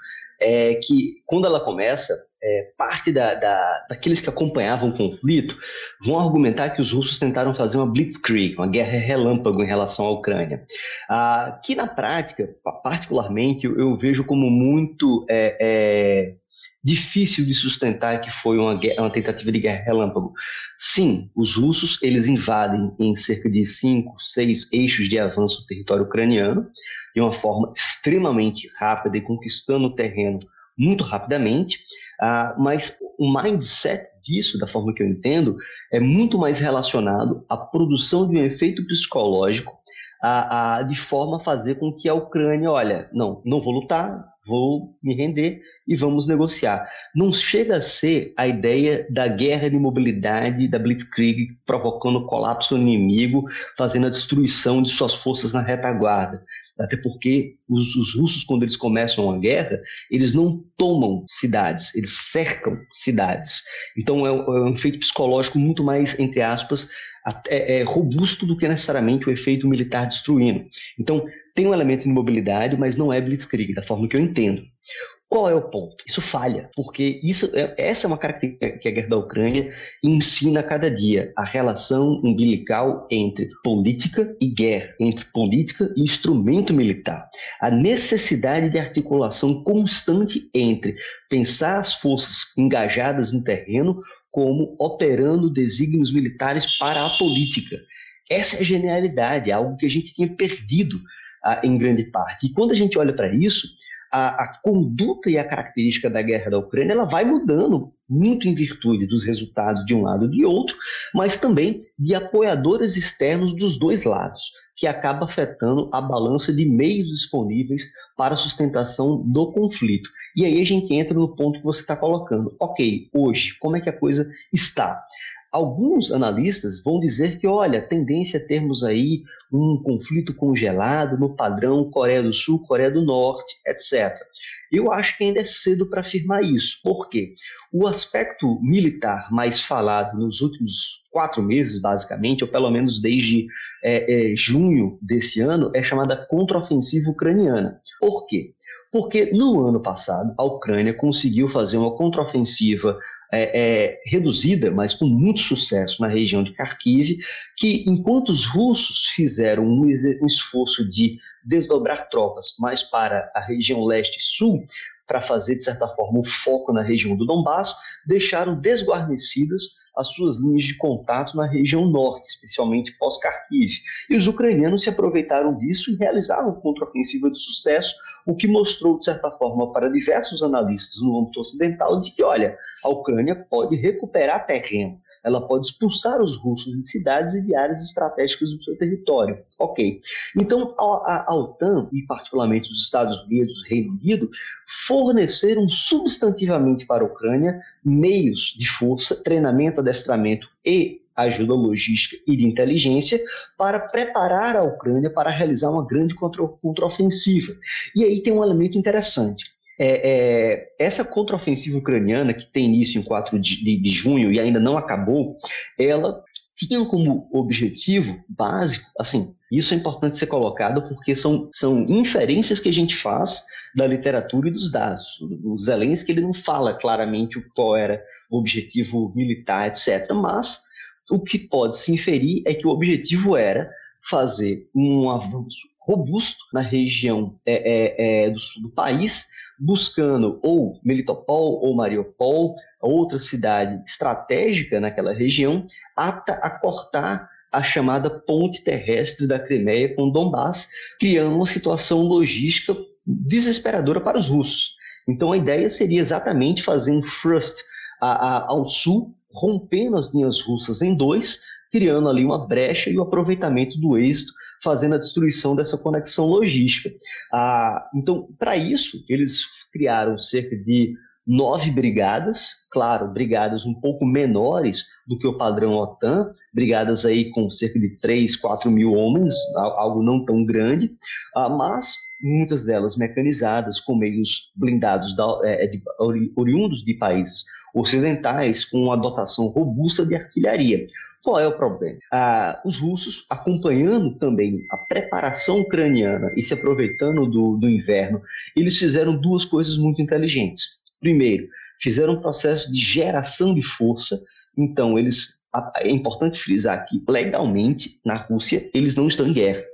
é que quando ela começa, é, parte da, da, daqueles que acompanhavam o conflito vão argumentar que os russos tentaram fazer uma blitzkrieg, uma guerra relâmpago em relação à Ucrânia, ah, que na prática, particularmente, eu, vejo como muito é, é, difícil de sustentar que foi uma, guerra, uma tentativa de guerra relâmpago. Sim, os russos eles invadem em cerca de cinco, seis eixos de avanço o território ucraniano de uma forma extremamente rápida e conquistando o terreno muito rapidamente. Uh, mas o mindset disso, da forma que eu entendo, é muito mais relacionado à produção de um efeito psicológico, a, a, de forma a fazer com que a Ucrânia, olha, não, não vou lutar, vou me render e vamos negociar. Não chega a ser a ideia da guerra de mobilidade da Blitzkrieg provocando colapso no inimigo, fazendo a destruição de suas forças na retaguarda. Até porque os, os russos, quando eles começam uma guerra, eles não tomam cidades, eles cercam cidades. Então é, é um efeito psicológico muito mais, entre aspas, é, é robusto do que necessariamente o efeito militar destruindo. Então, tem um elemento de mobilidade, mas não é blitzkrieg, da forma que eu entendo. Qual é o ponto? Isso falha, porque isso, é, essa é uma característica que a guerra da Ucrânia ensina a cada dia, a relação umbilical entre política e guerra, entre política e instrumento militar. A necessidade de articulação constante entre pensar as forças engajadas no terreno como operando desígnios militares para a política. Essa é a genialidade, é algo que a gente tinha perdido ah, em grande parte. E quando a gente olha para isso, a, a, conduta e a característica da guerra da Ucrânia ela vai mudando muito em virtude dos resultados de um lado e de outro, mas também de apoiadores externos dos dois lados, que acaba afetando a balança de meios disponíveis para a sustentação do conflito. E aí a gente entra no ponto que você está colocando. Ok, hoje, como é que a coisa está? Alguns analistas vão dizer que, olha, a tendência é termos aí um conflito congelado no padrão Coreia do Sul, Coreia do Norte, etc. Eu acho que ainda é cedo para afirmar isso. Por quê? O aspecto militar mais falado nos últimos quatro meses, basicamente, ou pelo menos desde é, é, junho desse ano, é chamada contraofensiva ucraniana. Por quê? Porque no ano passado, a Ucrânia conseguiu fazer uma contraofensiva é, é, reduzida, mas com muito sucesso na região de Kharkiv, que enquanto os russos fizeram um, um esforço de desdobrar tropas mais para a região leste e sul, para fazer, de certa forma, o foco na região do Donbass, deixaram desguarnecidas as suas linhas de contato na região norte, especialmente pós-Kharkiv. E os ucranianos se aproveitaram disso e realizaram contraofensiva de sucesso, o que mostrou, de certa forma, para diversos analistas no âmbito ocidental de que, olha, a Ucrânia pode recuperar terreno ela pode expulsar os russos de cidades e de áreas estratégicas do seu território. Ok. Então, a, a, OTAN, e particularmente os Estados Unidos, o Reino Unido, forneceram substantivamente para a Ucrânia meios de força, treinamento, adestramento e ajuda logística e de inteligência para preparar a Ucrânia para realizar uma grande contraofensiva. E aí tem um elemento interessante é, é, essa contraofensiva ucraniana, que tem início em 4 de, de, junho e ainda não acabou, ela tinha como objetivo básico, assim, isso é importante ser colocado porque são, são inferências que a gente faz da literatura e dos dados. O Zelensky ele não fala claramente qual era o objetivo militar, etc. Mas o que pode se inferir é que o objetivo era fazer um avanço robusto na região é, é, é do sul do país, buscando ou Melitopol ou Mariupol, outra cidade estratégica naquela região, apta a cortar a chamada ponte terrestre da Crimeia com Donbass, criando uma situação logística desesperadora para os russos. Então a ideia seria exatamente fazer um thrust a, a, ao sul, rompendo as linhas russas em dois, criando ali uma brecha e o aproveitamento do êxito fazendo a destruição dessa conexão logística. Ah, então, para isso, eles criaram cerca de nove brigadas, claro, brigadas um pouco menores do que o padrão OTAN, brigadas aí com cerca de 3, 4 mil homens, algo não tão grande, ah, mas muitas delas mecanizadas, com meios blindados da, é, de, oriundos de países ocidentais, com uma dotação robusta de artilharia. Qual é o problema? Ah, os russos, acompanhando também a preparação ucraniana e se aproveitando do, do inverno, eles fizeram duas coisas muito inteligentes. Primeiro, fizeram um processo de geração de força, então eles é importante frisar que, legalmente, na Rússia, eles não estão em guerra.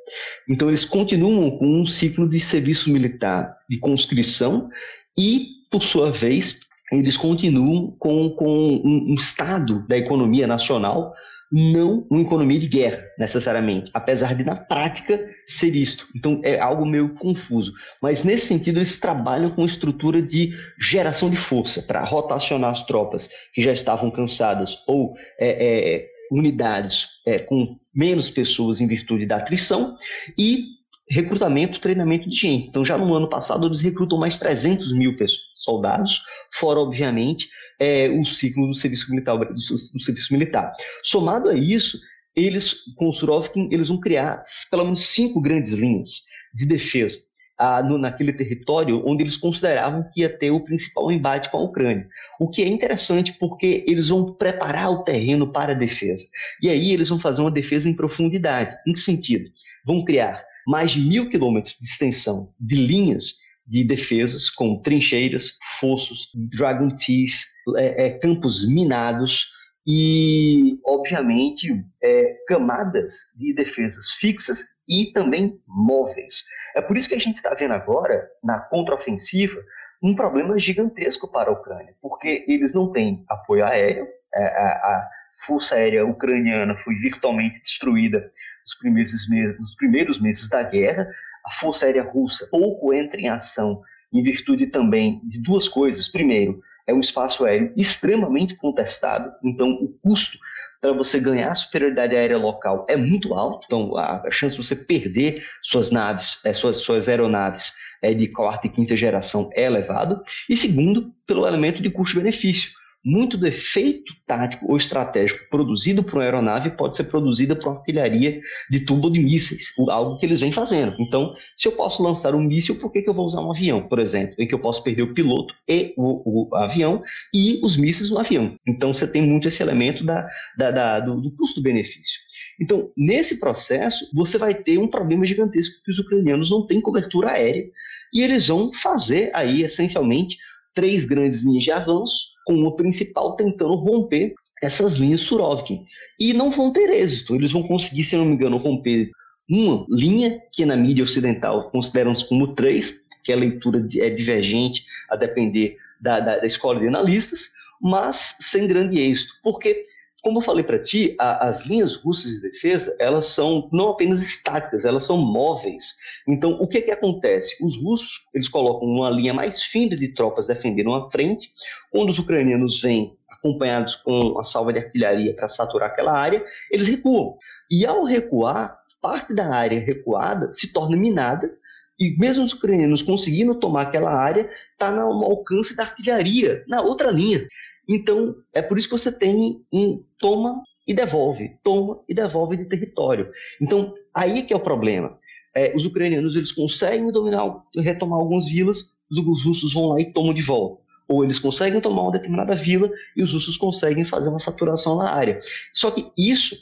Então, eles continuam com um ciclo de serviço militar de conscrição e, por sua vez, eles continuam com, com um, um estado da economia nacional não uma economia de guerra, necessariamente, apesar de, na prática, ser isto. Então, é algo meio confuso. Mas, nesse sentido, eles trabalham com estrutura de geração de força para rotacionar as tropas que já estavam cansadas ou é, é, unidades é, com menos pessoas em virtude da atrição e recrutamento, treinamento de gente. Então, já no ano passado, eles recrutam mais 300 mil soldados, fora, obviamente, é, o ciclo do serviço militar. Do, do serviço militar. Somado a isso, eles, com o Surovkin, eles vão criar pelo menos cinco grandes linhas de defesa ah, no, naquele território onde eles consideravam que ia ter o principal embate com a Ucrânia. O que é interessante porque eles vão preparar o terreno para a defesa. E aí eles vão fazer uma defesa em profundidade. Em que sentido? Vão criar mais de mil quilômetros de extensão de linhas de defesas, com trincheiras, fossos, dragon teeth, é, é, campos minados e, obviamente, é, camadas de defesas fixas e também móveis. É por isso que a gente está vendo agora, na contraofensiva, um problema gigantesco para a Ucrânia, porque eles não têm apoio aéreo, é, a, a força aérea ucraniana foi virtualmente destruída nos primeiros, meses, nos primeiros meses da guerra, a Força Aérea Russa pouco entra em ação em virtude também de duas coisas. Primeiro, é um espaço aéreo extremamente contestado, então o custo para você ganhar a superioridade aérea local é muito alto, então a, chance de você perder suas naves, é, suas, suas aeronaves é, de quarta e quinta geração é elevado. E segundo, pelo elemento de custo-benefício muito do efeito tático ou estratégico produzido por uma aeronave pode ser produzida por uma artilharia de tubo de mísseis, algo que eles vêm fazendo. Então, se eu posso lançar um míssil, por que, que eu vou usar um avião, por exemplo, em que eu posso perder o piloto e o, o avião e os mísseis no avião? Então, você tem muito esse elemento da, da, da do, do custo-benefício. Então, nesse processo, você vai ter um problema gigantesco que os ucranianos não têm cobertura aérea e eles vão fazer aí, essencialmente, três grandes linhas de avanço com o principal tentando romper essas linhas Surovkin. E não vão ter êxito, eles vão conseguir, se não me engano, romper uma linha que na mídia ocidental consideram-se como três, que a leitura é divergente a depender da, da, da escola de analistas, mas sem grande êxito, porque como eu falei para ti, a, as linhas russas de defesa, elas são não apenas estáticas, elas são móveis. Então, o que que acontece? Os russos, eles colocam uma linha mais fina de tropas defendendo uma frente, quando os ucranianos vêm acompanhados com a salva de artilharia para saturar aquela área, eles recuam. E ao recuar, parte da área recuada se torna minada, e mesmo os ucranianos conseguindo tomar aquela área, está no alcance da artilharia, na outra linha. Então, é por isso que você tem um toma e devolve, toma e devolve de território. Então, aí que é o problema. É, os ucranianos eles conseguem dominar, retomar algumas vilas, os russos vão lá e tomam de volta. Ou eles conseguem tomar uma determinada vila e os russos conseguem fazer uma saturação na área. Só que isso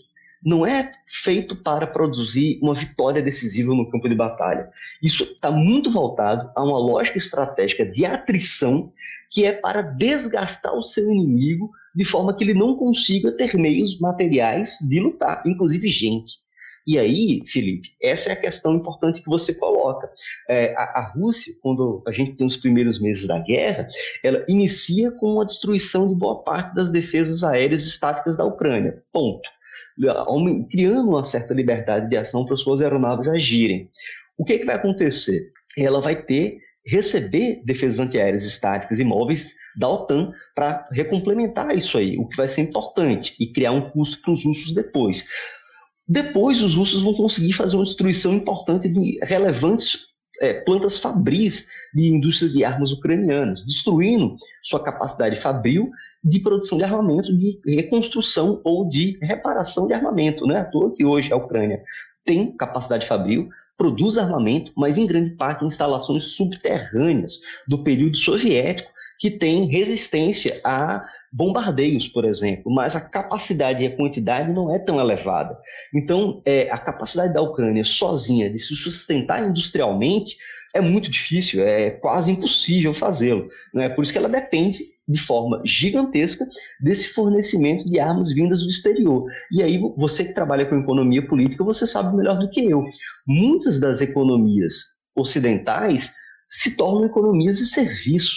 não é feito para produzir uma vitória decisiva no campo de batalha. Isso está muito voltado a uma lógica estratégica de atrição que é para desgastar o seu inimigo de forma que ele não consiga ter meios materiais de lutar, inclusive gente. E aí, Felipe, essa é a questão importante que você coloca. É, a, a, Rússia, quando a gente tem os primeiros meses da guerra, ela inicia com a destruição de boa parte das defesas aéreas estáticas da Ucrânia. Ponto criando uma certa liberdade de ação para suas aeronaves agirem. O que, é que vai acontecer? Ela vai ter receber defesas antiaéreas estáticas e móveis da OTAN para recomplementar isso aí, o que vai ser importante e criar um custo para os russos depois. Depois, os russos vão conseguir fazer uma destruição importante de relevantes é, plantas fabris de indústria de armas ucranianas, destruindo sua capacidade fabril de produção de armamento, de reconstrução ou de reparação de armamento. Não é à toa que hoje a Ucrânia tem capacidade fabril, produz armamento, mas em grande parte em instalações subterrâneas do período soviético que tem resistência a bombardeios, por exemplo, mas a capacidade e a quantidade não é tão elevada. Então, é, a capacidade da Ucrânia sozinha de se sustentar industrialmente é muito difícil, é quase impossível fazê-lo. Né? Por isso que ela depende de forma gigantesca desse fornecimento de armas vindas do exterior. E aí, você que trabalha com economia política, você sabe melhor do que eu. Muitas das economias ocidentais se tornam economias de serviço.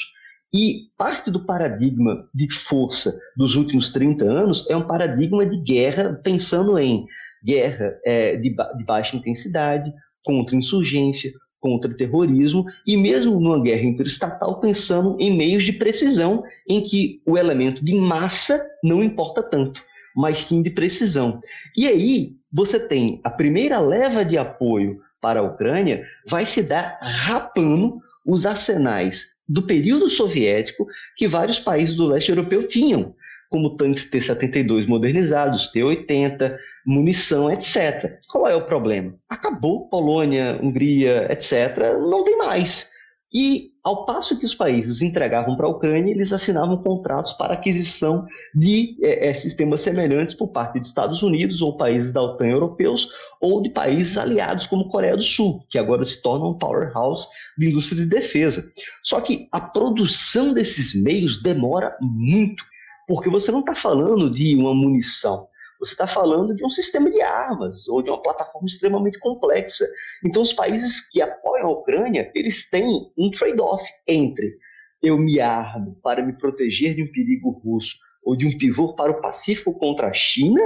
E parte do paradigma de força dos últimos 30 anos é um paradigma de guerra, pensando em guerra é, de, ba de baixa intensidade, contra insurgência, contra terrorismo e mesmo numa guerra interestatal pensando em meios de precisão em que o elemento de massa não importa tanto, mas sim de precisão. E aí você tem a primeira leva de apoio para a Ucrânia vai se dar rapando os arsenais do período soviético que vários países do leste europeu tinham como tanques T-72 modernizados, T-80, munição, etc. Qual é o problema? Acabou Polônia, Hungria, etc. Não tem mais. E ao passo que os países entregavam para a Ucrânia, eles assinavam contratos para aquisição de é, sistemas semelhantes por parte dos Estados Unidos ou países da OTAN europeus ou de países aliados como Coreia do Sul, que agora se tornam um powerhouse de indústria de defesa. Só que a produção desses meios demora muito porque você não está falando de uma munição, você está falando de um sistema de armas ou de uma plataforma extremamente complexa. Então, os países que apoiam a Ucrânia, eles têm um trade-off entre eu me armo para me proteger de um perigo russo ou de um pivô para o Pacífico contra a China,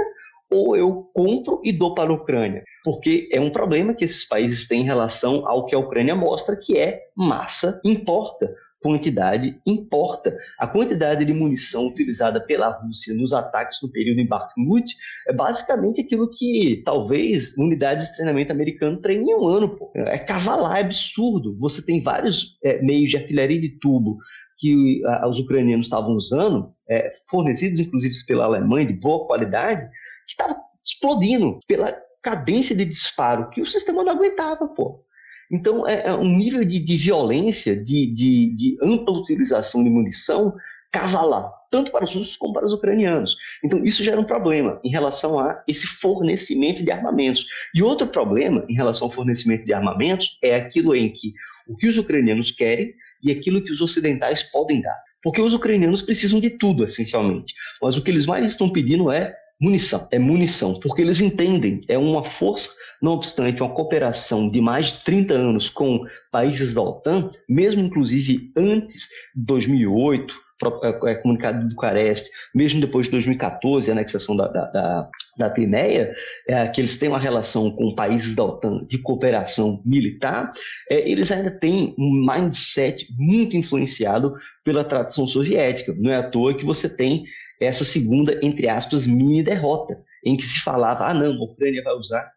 ou eu compro e dou para a Ucrânia. Porque é um problema que esses países têm em relação ao que a Ucrânia mostra, que é massa importa quantidade importa. A quantidade de munição utilizada pela Rússia nos ataques no período em Bakhmut é basicamente aquilo que talvez unidades de treinamento americano treinem em um ano. Pô. É cavalar, é absurdo. Você tem vários é, meios de artilharia de tubo que a, os ucranianos estavam usando, é, fornecidos inclusive pela Alemanha, de boa qualidade, que estavam explodindo pela cadência de disparo que o sistema não aguentava, pô. Então, é, é um nível de, de violência, de, de, de, ampla utilização de munição cavalar, tanto para os russos como para os ucranianos. Então, isso gera um problema em relação a esse fornecimento de armamentos. E outro problema em relação ao fornecimento de armamentos é aquilo em que o que os ucranianos querem e aquilo que os ocidentais podem dar. Porque os ucranianos precisam de tudo, essencialmente. Mas o que eles mais estão pedindo é munição. É munição, porque eles entendem, é uma força não obstante, uma cooperação de mais de 30 anos com países da OTAN, mesmo inclusive antes de 2008, é, é, comunicado de Bucareste, mesmo depois de 2014, a anexação da, da, da, da Crimeia, é, que eles têm uma relação com países da OTAN de cooperação militar, é, eles ainda têm um mindset muito influenciado pela tradição soviética. Não é à toa que você tem essa segunda, entre aspas, mini derrota, em que se falava, ah não, a Ucrânia vai usar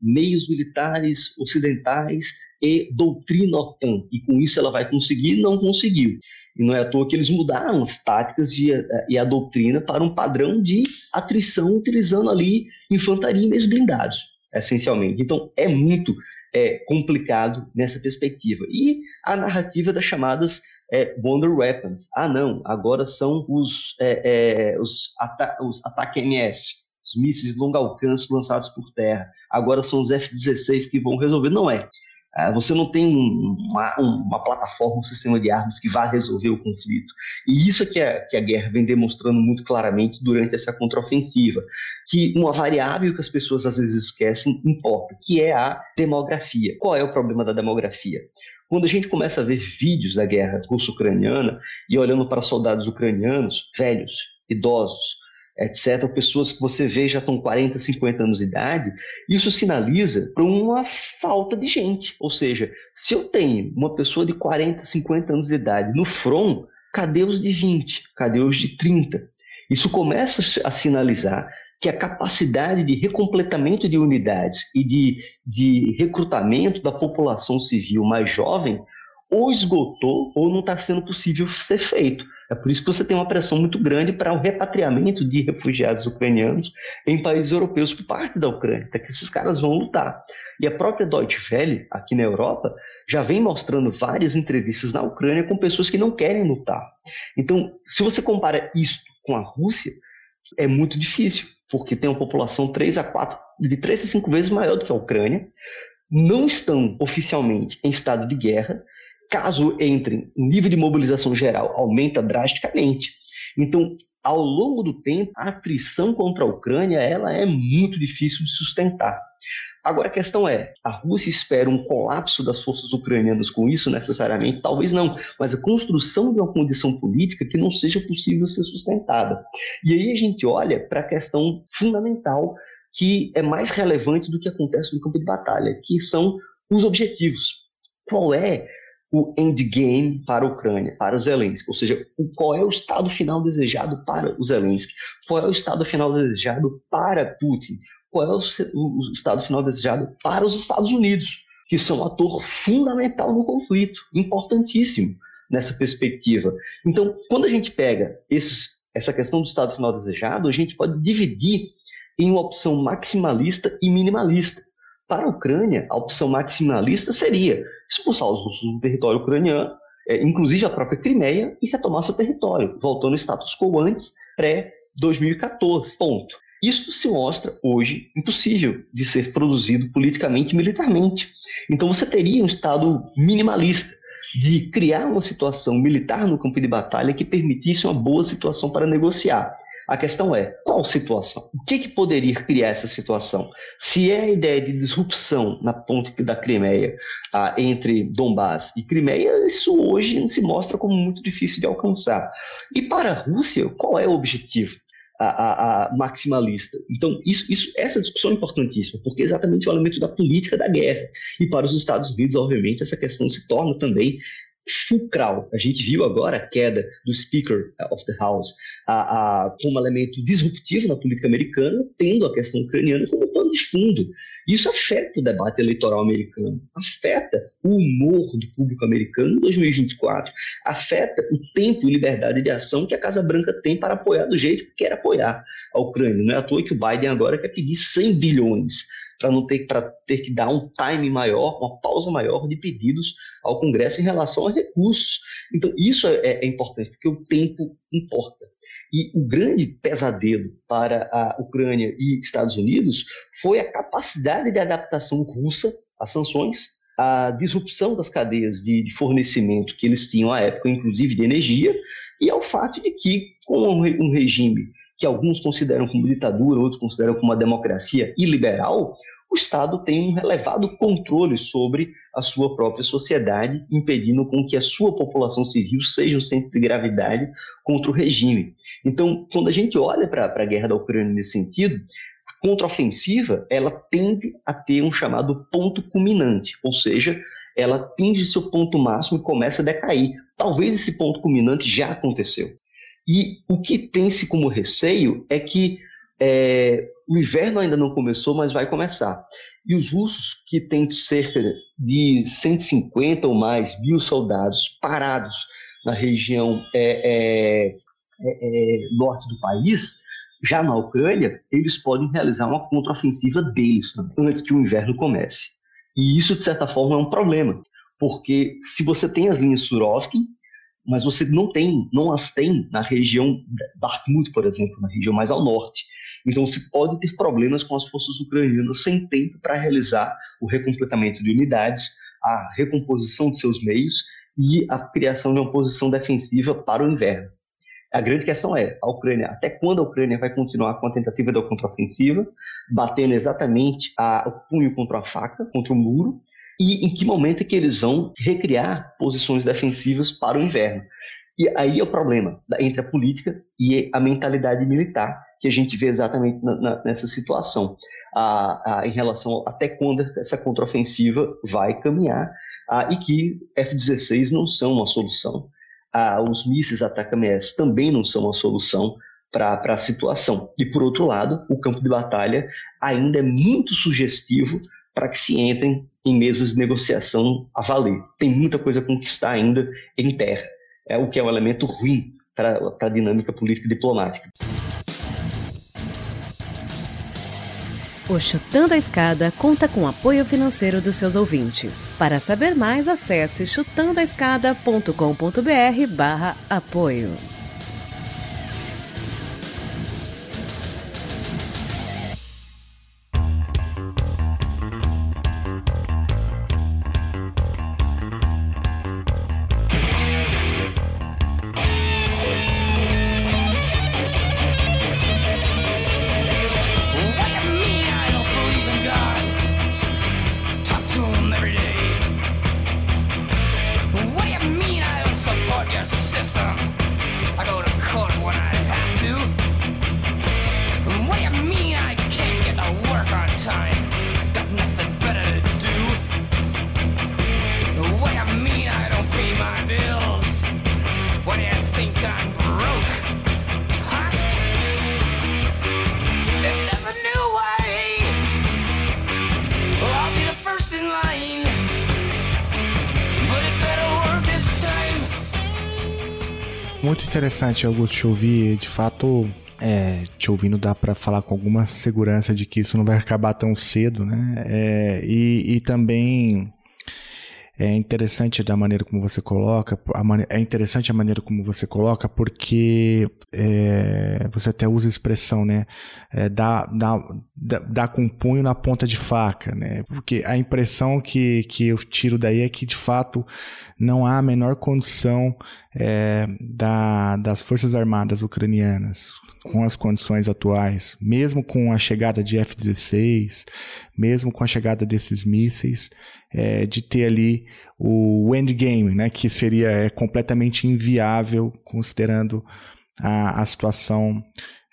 meios militares ocidentais e doutrina OTAN. E com isso ela vai conseguir? Não conseguiu. E não é à toa que eles mudaram as táticas de, e a doutrina para um padrão de atrição, utilizando ali infantaria e meios blindados, essencialmente. Então é muito é, complicado nessa perspectiva. E a narrativa das chamadas é, Wonder Weapons. Ah, não, agora são os, é, é, os, ata os ataque MS os mísseis de longo alcance lançados por terra. Agora são os F-16 que vão resolver. Não é. Ah, você não tem uma, uma, plataforma, um sistema de armas que vá resolver o conflito. E isso é que a, que a guerra vem demonstrando muito claramente durante essa contraofensiva. Que uma variável que as pessoas às vezes esquecem importa, que é a demografia. Qual é o problema da demografia? Quando a gente começa a ver vídeos da guerra russo-ucraniana e olhando para soldados ucranianos, velhos, idosos, etc., pessoas que você vê já estão 40, 50 anos de idade, isso sinaliza para uma falta de gente. Ou seja, se eu tenho uma pessoa de 40, 50 anos de idade no front, cadê os de 20? Cadê os de 30? Isso começa a sinalizar que a capacidade de recompletamento de unidades e de, de recrutamento da população civil mais jovem ou esgotou ou não está sendo possível ser feito. É por isso que você tem uma pressão muito grande para o repatriamento de refugiados ucranianos em países europeus por parte da Ucrânia, para que esses caras vão lutar. E a própria Deutsche Welle, aqui na Europa, já vem mostrando várias entrevistas na Ucrânia com pessoas que não querem lutar. Então, se você compara isso com a Rússia, é muito difícil, porque tem uma população 3 a 4, de 3 a 5 vezes maior do que a Ucrânia, não estão oficialmente em estado de guerra, caso entrem, o nível de mobilização geral aumenta drasticamente. Então, ao longo do tempo, a atrição contra a Ucrânia ela é muito difícil de sustentar. Agora a questão é, a Rússia espera um colapso das forças ucranianas com isso necessariamente? Talvez não, mas a construção de uma condição política que não seja possível ser sustentada. E aí a gente olha para a questão fundamental que é mais relevante do que acontece no campo de batalha, que são os objetivos. Qual é o endgame para a Ucrânia, para Zelensky, ou seja, qual é o estado final desejado para o Zelensky, qual é o estado final desejado para Putin, qual é o, o estado final desejado para os Estados Unidos, que são um ator fundamental no conflito, importantíssimo nessa perspectiva. Então, quando a gente pega esses, essa questão do estado final desejado, a gente pode dividir em uma opção maximalista e minimalista. Para a Ucrânia, a opção maximalista seria expulsar os russos do território ucraniano, é, inclusive a própria Crimeia, e retomar seu território, voltando ao status quo antes, pré-2014. Ponto. Isto se mostra hoje impossível de ser produzido politicamente e militarmente. Então você teria um Estado minimalista, de criar uma situação militar no campo de batalha que permitisse uma boa situação para negociar. A questão é, qual situação? O que, que poderia criar essa situação? Se é a ideia de disrupção na ponte da Crimeia ah, entre Donbass e Crimeia, isso hoje se mostra como muito difícil de alcançar. E para a Rússia, qual é o objetivo? A, a, maximalista. Então, isso, isso, essa discussão é importantíssima, porque é exatamente o elemento da política da guerra. E para os Estados Unidos, obviamente, essa questão se torna também fulcral. A gente viu agora a queda do Speaker of the House a, a, como elemento disruptivo na política americana, tendo a questão ucraniana como pano de fundo. Isso afeta o debate eleitoral americano, afeta o humor do público americano em 2024, afeta o tempo e liberdade de ação que a Casa Branca tem para apoiar do jeito que quer apoiar a Ucrânia. Não é à toa que o Biden agora quer pedir 100 bilhões para não ter, ter que dar um time maior, uma pausa maior de pedidos ao Congresso em relação a recursos. Então, isso é, é importante, porque o tempo importa. E o grande pesadelo para a Ucrânia e Estados Unidos foi a capacidade de adaptação russa às sanções, a disrupção das cadeias de, de fornecimento que eles tinham à época, inclusive de energia, e ao fato de que, com um regime que alguns consideram como ditadura, outros consideram como uma democracia iliberal, o Estado tem um elevado controle sobre a sua própria sociedade, impedindo com que a sua população civil seja um centro de gravidade contra o regime. Então, quando a gente olha para a guerra da Ucrânia nesse sentido, a contraofensiva ela tende a ter um chamado ponto culminante, ou seja, ela atinge seu ponto máximo e começa a decair. Talvez esse ponto culminante já aconteceu. E o que tem-se como receio é que é, o inverno ainda não começou, mas vai começar. E os russos, que têm cerca de 150 ou mais mil soldados parados na região é, é, é, é norte do país, já na Ucrânia, eles podem realizar uma contraofensiva deles também, antes que o inverno comece. E isso, de certa forma, é um problema, porque se você tem as linhas Surovkin, mas você não tem, não as tem na região Bakhmut, por exemplo, na região mais ao norte. Então você pode ter problemas com as forças ucranianas sem tempo para realizar o recompletamento de unidades, a recomposição de seus meios e a criação de uma posição defensiva para o inverno. A grande questão é, a Ucrânia, até quando a Ucrânia vai continuar com a tentativa da contraofensiva, batendo exatamente a, o punho contra a faca, contra o muro, e em que momento é que eles vão recriar posições defensivas para o inverno. E aí é o problema entre a política e a mentalidade militar, que a gente vê exatamente na, na, nessa situação, a, a, em relação até quando essa contraofensiva vai caminhar, a, e que F-16 não são uma solução. os mísseis ATACMS também não são uma solução para a situação. E por outro lado, o campo de batalha ainda é muito sugestivo para que se entrem em mesas de negociação a valer. Tem muita coisa a conquistar ainda em terra, é o que é um elemento ruim para a dinâmica política e diplomática.
O Chutando a Escada conta com apoio financeiro dos seus ouvintes. Para saber mais, acesse chutandoaescada.com.br barra apoio.
Interessante, Augusto, te ouvir. De fato, é, te ouvindo dá para falar com alguma segurança de que isso não vai acabar tão cedo, né? É, e, e também é interessante da maneira como você coloca, é interessante a maneira como você coloca, porque é, você até usa a expressão, né? É, dá, dá, dá, com punho na ponta de faca, né? Porque a impressão que, que eu tiro daí é que, de fato, não há a menor condição é, da, das Forças Armadas ucranianas, com as condições atuais, mesmo com a chegada de F-16, mesmo com a chegada desses mísseis, é, de ter ali o endgame, né, que seria é, completamente inviável considerando a, a situação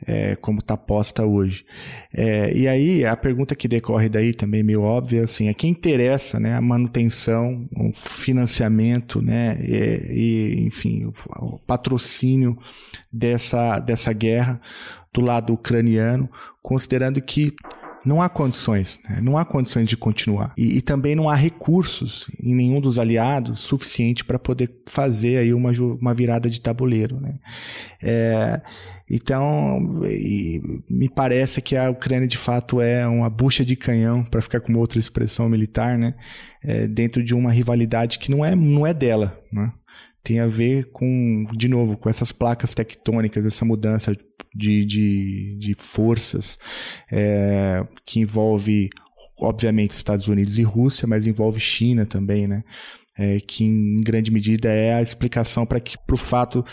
é, como está posta hoje. É, e aí a pergunta que decorre daí também meio óbvia assim, é quem interessa né, a manutenção, o financiamento né, e, e enfim, o, o patrocínio dessa, dessa guerra do lado ucraniano, considerando que não há condições, né? não há condições de continuar. E, e, também não há recursos em nenhum dos aliados suficiente para poder fazer aí uma, uma virada de tabuleiro. Né? É, então, me parece que a Ucrânia de fato é uma bucha de canhão, para ficar com outra expressão militar, né? É, dentro de uma rivalidade que não é, não é dela. Né? Tem a ver com, de novo, com essas placas tectônicas, essa mudança de, de, de forças é, que envolve, obviamente, Estados Unidos e Rússia, mas envolve China também, né? É, que em grande medida é a explicação para o fato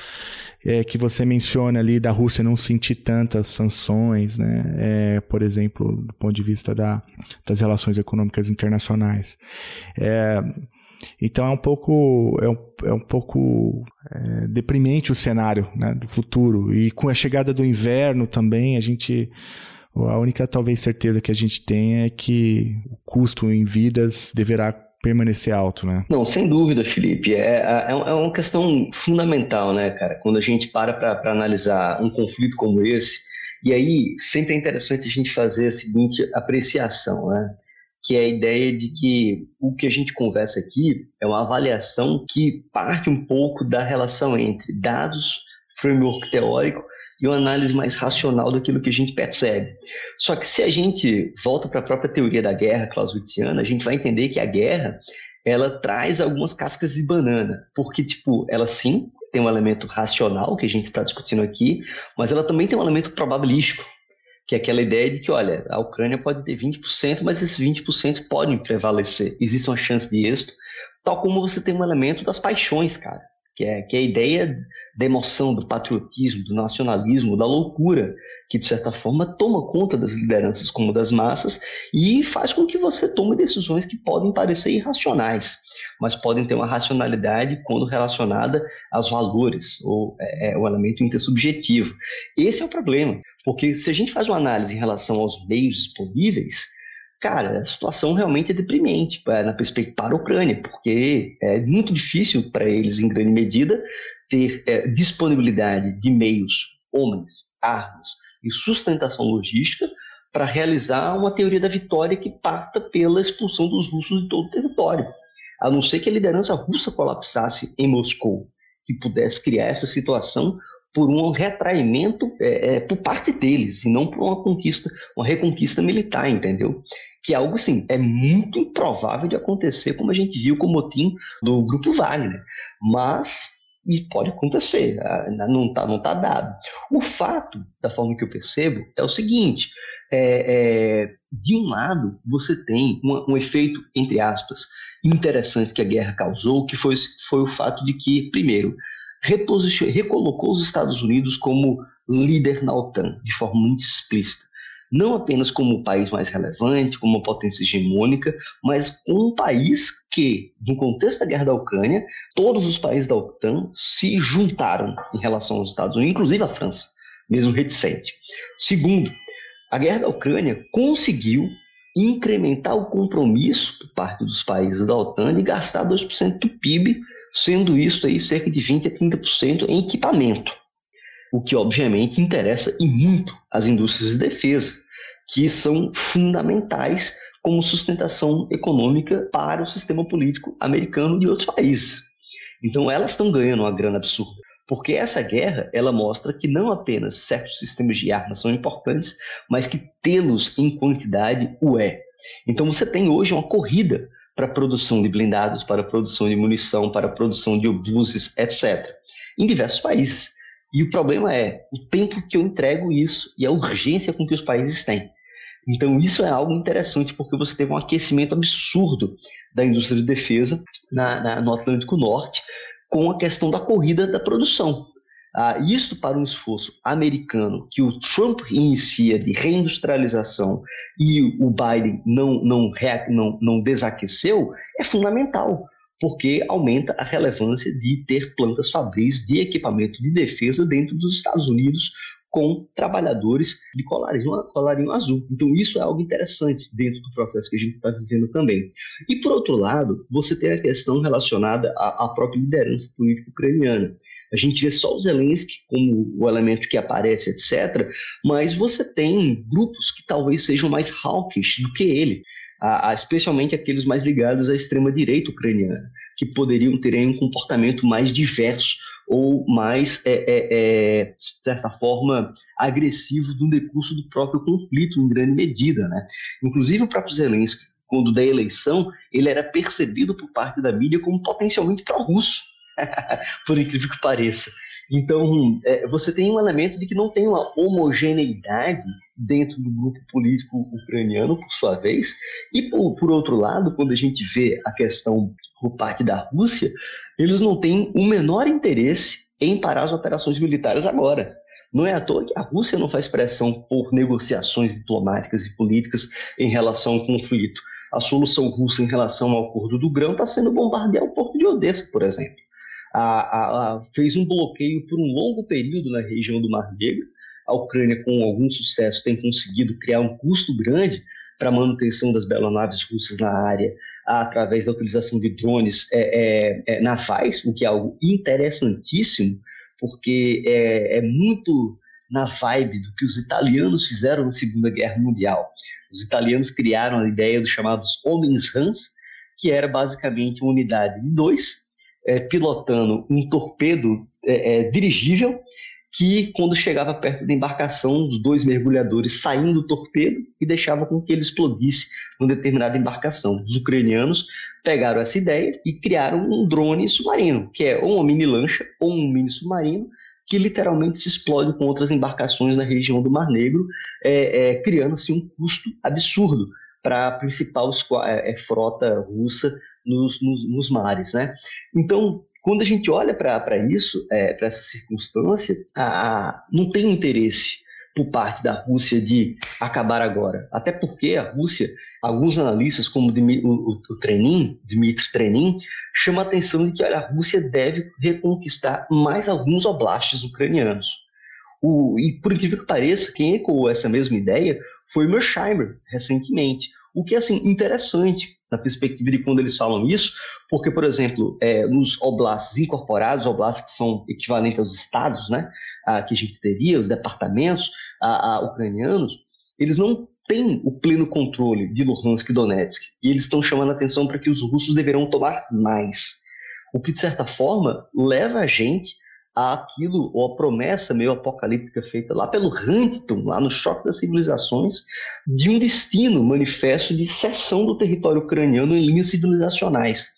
é, que você menciona ali da Rússia não sentir tantas sanções, né? É, por exemplo, do ponto de vista da, das relações econômicas internacionais. É, então é um pouco, é um, é um pouco é, deprimente o cenário né, do futuro. E com a chegada do inverno também, a gente. A única talvez certeza que a gente tem é que o custo em vidas deverá permanecer alto, né?
Não, sem dúvida, Felipe. É, é, é uma questão fundamental, né, cara? Quando a gente para para analisar um conflito como esse, e aí sempre é interessante a gente fazer a seguinte apreciação, né? Que é a ideia de que o que a gente conversa aqui é uma avaliação que parte um pouco da relação entre dados, framework teórico e uma análise mais racional daquilo que a gente percebe. Só que se a gente volta para a própria teoria da guerra clausewitziana, a gente vai entender que a guerra ela traz algumas cascas de banana, porque tipo, ela sim tem um elemento racional que a gente está discutindo aqui, mas ela também tem um elemento probabilístico, que é aquela ideia de que, olha, a Ucrânia pode ter 20%, mas esses 20% podem prevalecer. Existe uma chance de êxito, tal como você tem um elemento das paixões, cara, que é, que é a ideia da emoção, do patriotismo, do nacionalismo, da loucura, que de certa forma toma conta das lideranças como das massas e faz com que você tome decisões que podem parecer irracionais mas podem ter uma racionalidade quando relacionada aos valores, ou é, é, o elemento intersubjetivo. Esse é o problema, porque se a gente faz uma análise em relação aos meios disponíveis, cara, a situação realmente é deprimente na perspectiva para a Ucrânia, porque é muito difícil para eles, em grande medida, ter é, disponibilidade de meios, homens, armas e sustentação logística para realizar uma teoria da vitória que parta pela expulsão dos russos de todo o território. A não ser que a liderança russa colapsasse em Moscou, que pudesse criar essa situação por um retraimento é, é, por parte deles, e não por uma conquista, uma reconquista militar, entendeu? Que é algo assim, é muito improvável de acontecer, como a gente viu com o motim do Grupo Wagner. Mas e pode acontecer, não está não tá dado. O fato, da forma que eu percebo, é o seguinte: é, é, de um lado, você tem um, um, efeito, entre aspas, interessante que a guerra causou, que foi, foi o fato de que, primeiro, recolocou os Estados Unidos como líder na OTAN, de forma muito explícita. Não apenas como o país mais relevante, como uma potência hegemônica, mas como um país que, no contexto da guerra da Ucrânia, todos os países da OTAN se juntaram em relação aos Estados Unidos, inclusive a França, mesmo reticente. Segundo, a guerra da Ucrânia conseguiu incrementar o compromisso por parte dos países da OTAN de gastar 2% do PIB, sendo isso aí cerca de 20 a 30% em equipamento. O que obviamente interessa e muito as indústrias de defesa, que são fundamentais como sustentação econômica para o sistema político americano e outros países. Então elas estão ganhando uma grana absurda. Porque essa guerra, ela mostra que não apenas certos sistemas de armas são importantes, mas que tê-los em quantidade o é. Então você tem hoje uma corrida para a produção de blindados, para a produção de munição, para a produção de obuses, etc., em diversos países. E o problema é o tempo que eu entrego isso e a urgência com que os países têm. Então, isso é algo interessante, porque você teve um aquecimento absurdo da indústria de defesa na, na, no Atlântico Norte, com a questão da corrida da produção. Ah, isto para um esforço americano que o Trump inicia de reindustrialização e o Biden não, não, não, não desaqueceu, é fundamental, porque aumenta a relevância de ter plantas fabris de equipamento de defesa dentro dos Estados Unidos com trabalhadores de colarinho, colarinho azul. Então, isso é algo interessante dentro do processo que a gente está vivendo também. E, por outro lado, você tem a questão relacionada à, à própria liderança política ucraniana. A gente vê só o Zelensky como o elemento que aparece, etc., mas você tem grupos que talvez sejam mais hawkish do que ele. especialmente aqueles mais ligados à extrema-direita ucraniana, que poderiam ter um comportamento mais diverso ou mais, é, é, é, de certa forma, agressivo do decurso do próprio conflito, em grande medida. Né? Inclusive, o próprio Zelensky, quando da eleição, ele era percebido por parte da mídia como potencialmente pró-russo, por incrível que pareça. Então, é, você tem um elemento de que não tem uma homogeneidade dentro do grupo político ucraniano, por sua vez, e por, por, outro lado, quando a gente vê a questão por parte da Rússia, eles não têm o menor interesse em parar as operações militares agora. Não é à toa que a Rússia não faz pressão por negociações diplomáticas e políticas em relação ao conflito. A solução russa em relação ao acordo do grão está sendo bombardear o porto de Odessa, por exemplo. A, a, fez um bloqueio por um longo período na região do Mar Negro, a Ucrânia, com algum sucesso, tem conseguido criar um custo grande para a manutenção das naves russas na área, através da utilização de drones é, é, é, navais, o que é algo interessantíssimo, porque é, é muito na vibe do que os italianos fizeram na Segunda Guerra Mundial. Os italianos criaram a ideia dos chamados homens rãs, que era basicamente uma unidade de dois, é, pilotando um torpedo é, é, dirigível que quando chegava perto da embarcação, os dois mergulhadores saíam do torpedo e deixavam com que ele explodisse numa determinada embarcação. Os ucranianos pegaram essa ideia e criaram um drone submarino, que é ou uma mini lancha ou um mini submarino, que literalmente se explode com outras embarcações na região do Mar Negro, é, é, criando assim, um custo absurdo para a principal é, é, frota russa nos, nos, nos mares. Né? Então, quando a gente olha para isso, é, para essa circunstância, a, a, não tem interesse por parte da Rússia de acabar agora. Até porque a Rússia, alguns analistas, como o, o, o Trenin, Dmitry Trenin, chamam a atenção de que olha, a Rússia deve reconquistar mais alguns oblastes ucranianos. O, e por incrível que pareça, quem ecoou essa mesma ideia foi Mersheimer, recentemente. O que é assim, interessante na perspectiva de quando eles falam isso, porque, por exemplo, é, nos oblastes incorporados, oblastes que são equivalentes aos estados, né, a, que a gente teria, os departamentos a, a, ucranianos, eles não têm o pleno controle de Luhansk e Donetsk, e eles estão chamando a atenção para que os russos deverão tomar mais. O que, de certa forma, leva a gente aquilo, ou a promessa meio apocalíptica feita lá pelo Huntington, lá no Choque das Civilizações, de um destino manifesto de cessão do território ucraniano em linhas civilizacionais.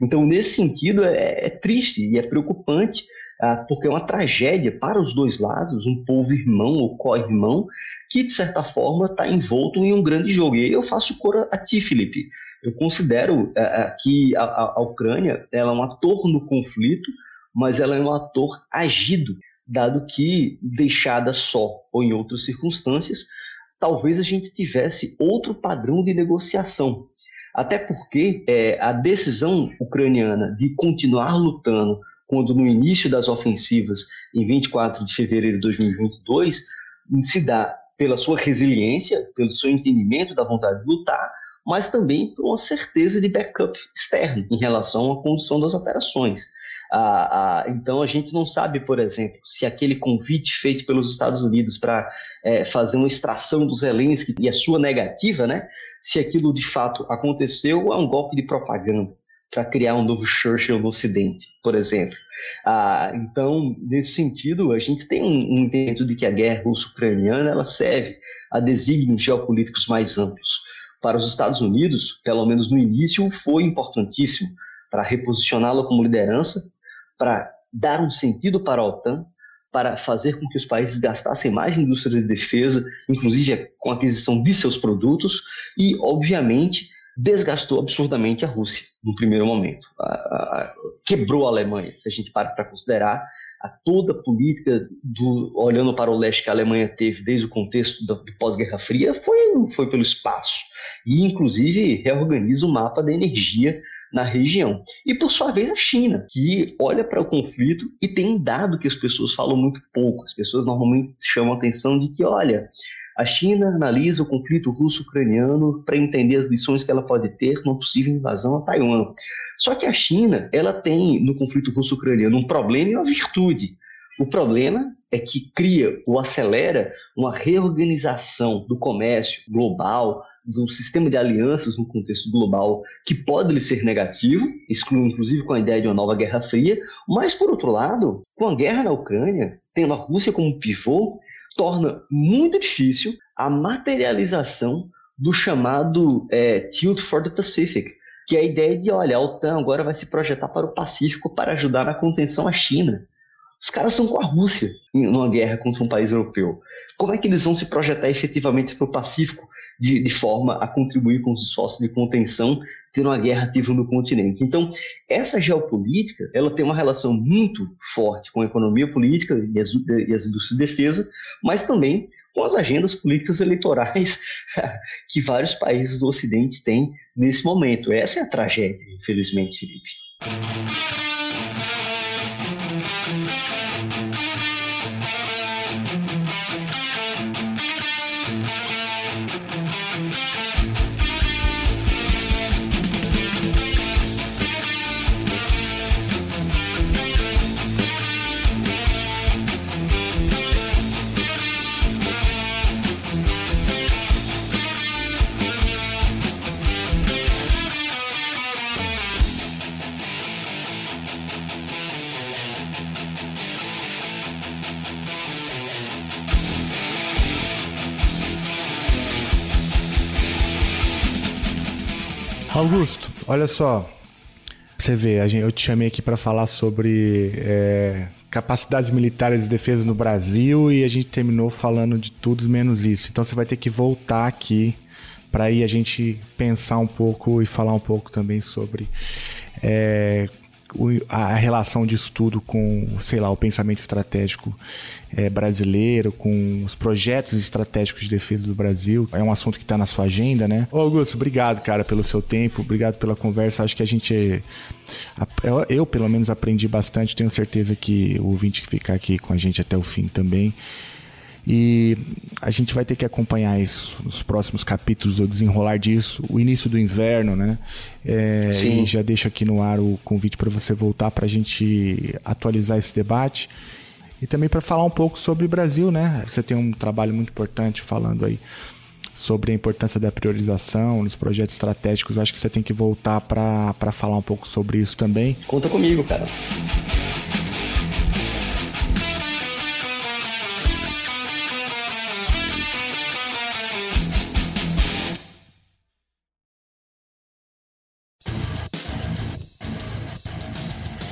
Então, nesse sentido, é, é triste e é preocupante, ah, porque é uma tragédia para os dois lados, um povo irmão ou co-irmão, que, de certa forma, está envolto em um grande jogo. E aí eu faço cor a ti, Felipe. Eu considero ah, ah, que a, a, Ucrânia ela é um ator no conflito, mas ela é um ator agido, dado que, deixada só ou em outras circunstâncias, talvez a gente tivesse outro padrão de negociação. Até porque é, a decisão ucraniana de continuar lutando, quando no início das ofensivas, em 24 de fevereiro de 2022, se dá pela sua resiliência, pelo seu entendimento da vontade de lutar, mas também por uma certeza de backup externo em relação à condução das operações. Ah, ah, então a gente não sabe, por exemplo, se aquele convite feito pelos Estados Unidos para é, fazer uma extração do Zelensky e a sua negativa, né, se aquilo de fato aconteceu ou é um golpe de propaganda para criar um novo Churchill no Ocidente, por exemplo. Ah, então, nesse sentido, a gente tem um, entendimento de que a guerra russo-ucraniana ela serve a desígnios geopolíticos mais amplos. Para os Estados Unidos, pelo menos no início, foi importantíssimo para reposicioná-la como liderança para dar um sentido para a OTAN, para fazer com que os países gastassem mais em indústria de defesa, inclusive com a aquisição de seus produtos, e, obviamente, desgastou absurdamente a Rússia no primeiro momento. A, a, quebrou a Alemanha, se a gente para para considerar a toda a política do, olhando para o leste que a Alemanha teve desde o contexto do pós-Guerra Fria foi, foi pelo espaço e inclusive reorganiza o mapa da energia na região. E por sua vez a China, que olha para o conflito e tem dado que as pessoas falam muito pouco. As pessoas normalmente chamam a atenção de que, olha, a China analisa o conflito russo-ucraniano para entender as lições que ela pode ter numa possível invasão a Taiwan. Só que a China, ela tem no conflito russo-ucraniano um problema e uma virtude. O problema é que cria ou acelera uma reorganização do comércio global, do sistema de alianças no contexto global que pode lhe ser negativo, excluindo inclusive com a ideia de uma nova Guerra Fria, mas por outro lado, com a guerra na Ucrânia, tendo a Rússia como pivô, torna muito difícil a materialização do chamado é, Tilt for the Pacific, que é a ideia de, olha, a OTAN agora vai se projetar para o Pacífico para ajudar na contenção à China. Os caras estão com a Rússia em uma guerra contra um país europeu. Como é que eles vão se projetar efetivamente para o Pacífico de, de, forma a contribuir com os esforços de contenção, ter uma guerra ativa no continente. Então, essa geopolítica, ela tem uma relação muito forte com a economia política e as, e as indústrias de defesa, mas também com as agendas políticas eleitorais que vários países do Ocidente têm nesse momento. Essa é a tragédia, infelizmente, Felipe.
Augusto, olha só. Você vê, eu te chamei aqui para falar sobre é, capacidades militares de defesa no Brasil e a gente terminou falando de tudo menos isso. Então você vai ter que voltar aqui para aí a gente pensar um pouco e falar um pouco também sobre é, a relação de estudo com, sei lá, o pensamento estratégico é, brasileiro, com os projetos estratégicos de defesa do Brasil. É um assunto que está na sua agenda, né? Ô Augusto, obrigado, cara, pelo seu tempo, obrigado pela conversa. Acho que a gente. Eu, pelo menos, aprendi bastante. Tenho certeza que o ouvinte que ficar aqui com a gente até o fim também. E a gente vai ter que acompanhar isso nos próximos capítulos, o desenrolar disso, o início do inverno, né? É, e já deixo aqui no ar o convite para você voltar para a gente atualizar esse debate e também para falar um pouco sobre o Brasil, né? Você tem um trabalho muito importante falando aí sobre a importância da priorização nos projetos estratégicos. Eu acho que você tem que voltar para falar um pouco sobre isso também.
Conta comigo, cara.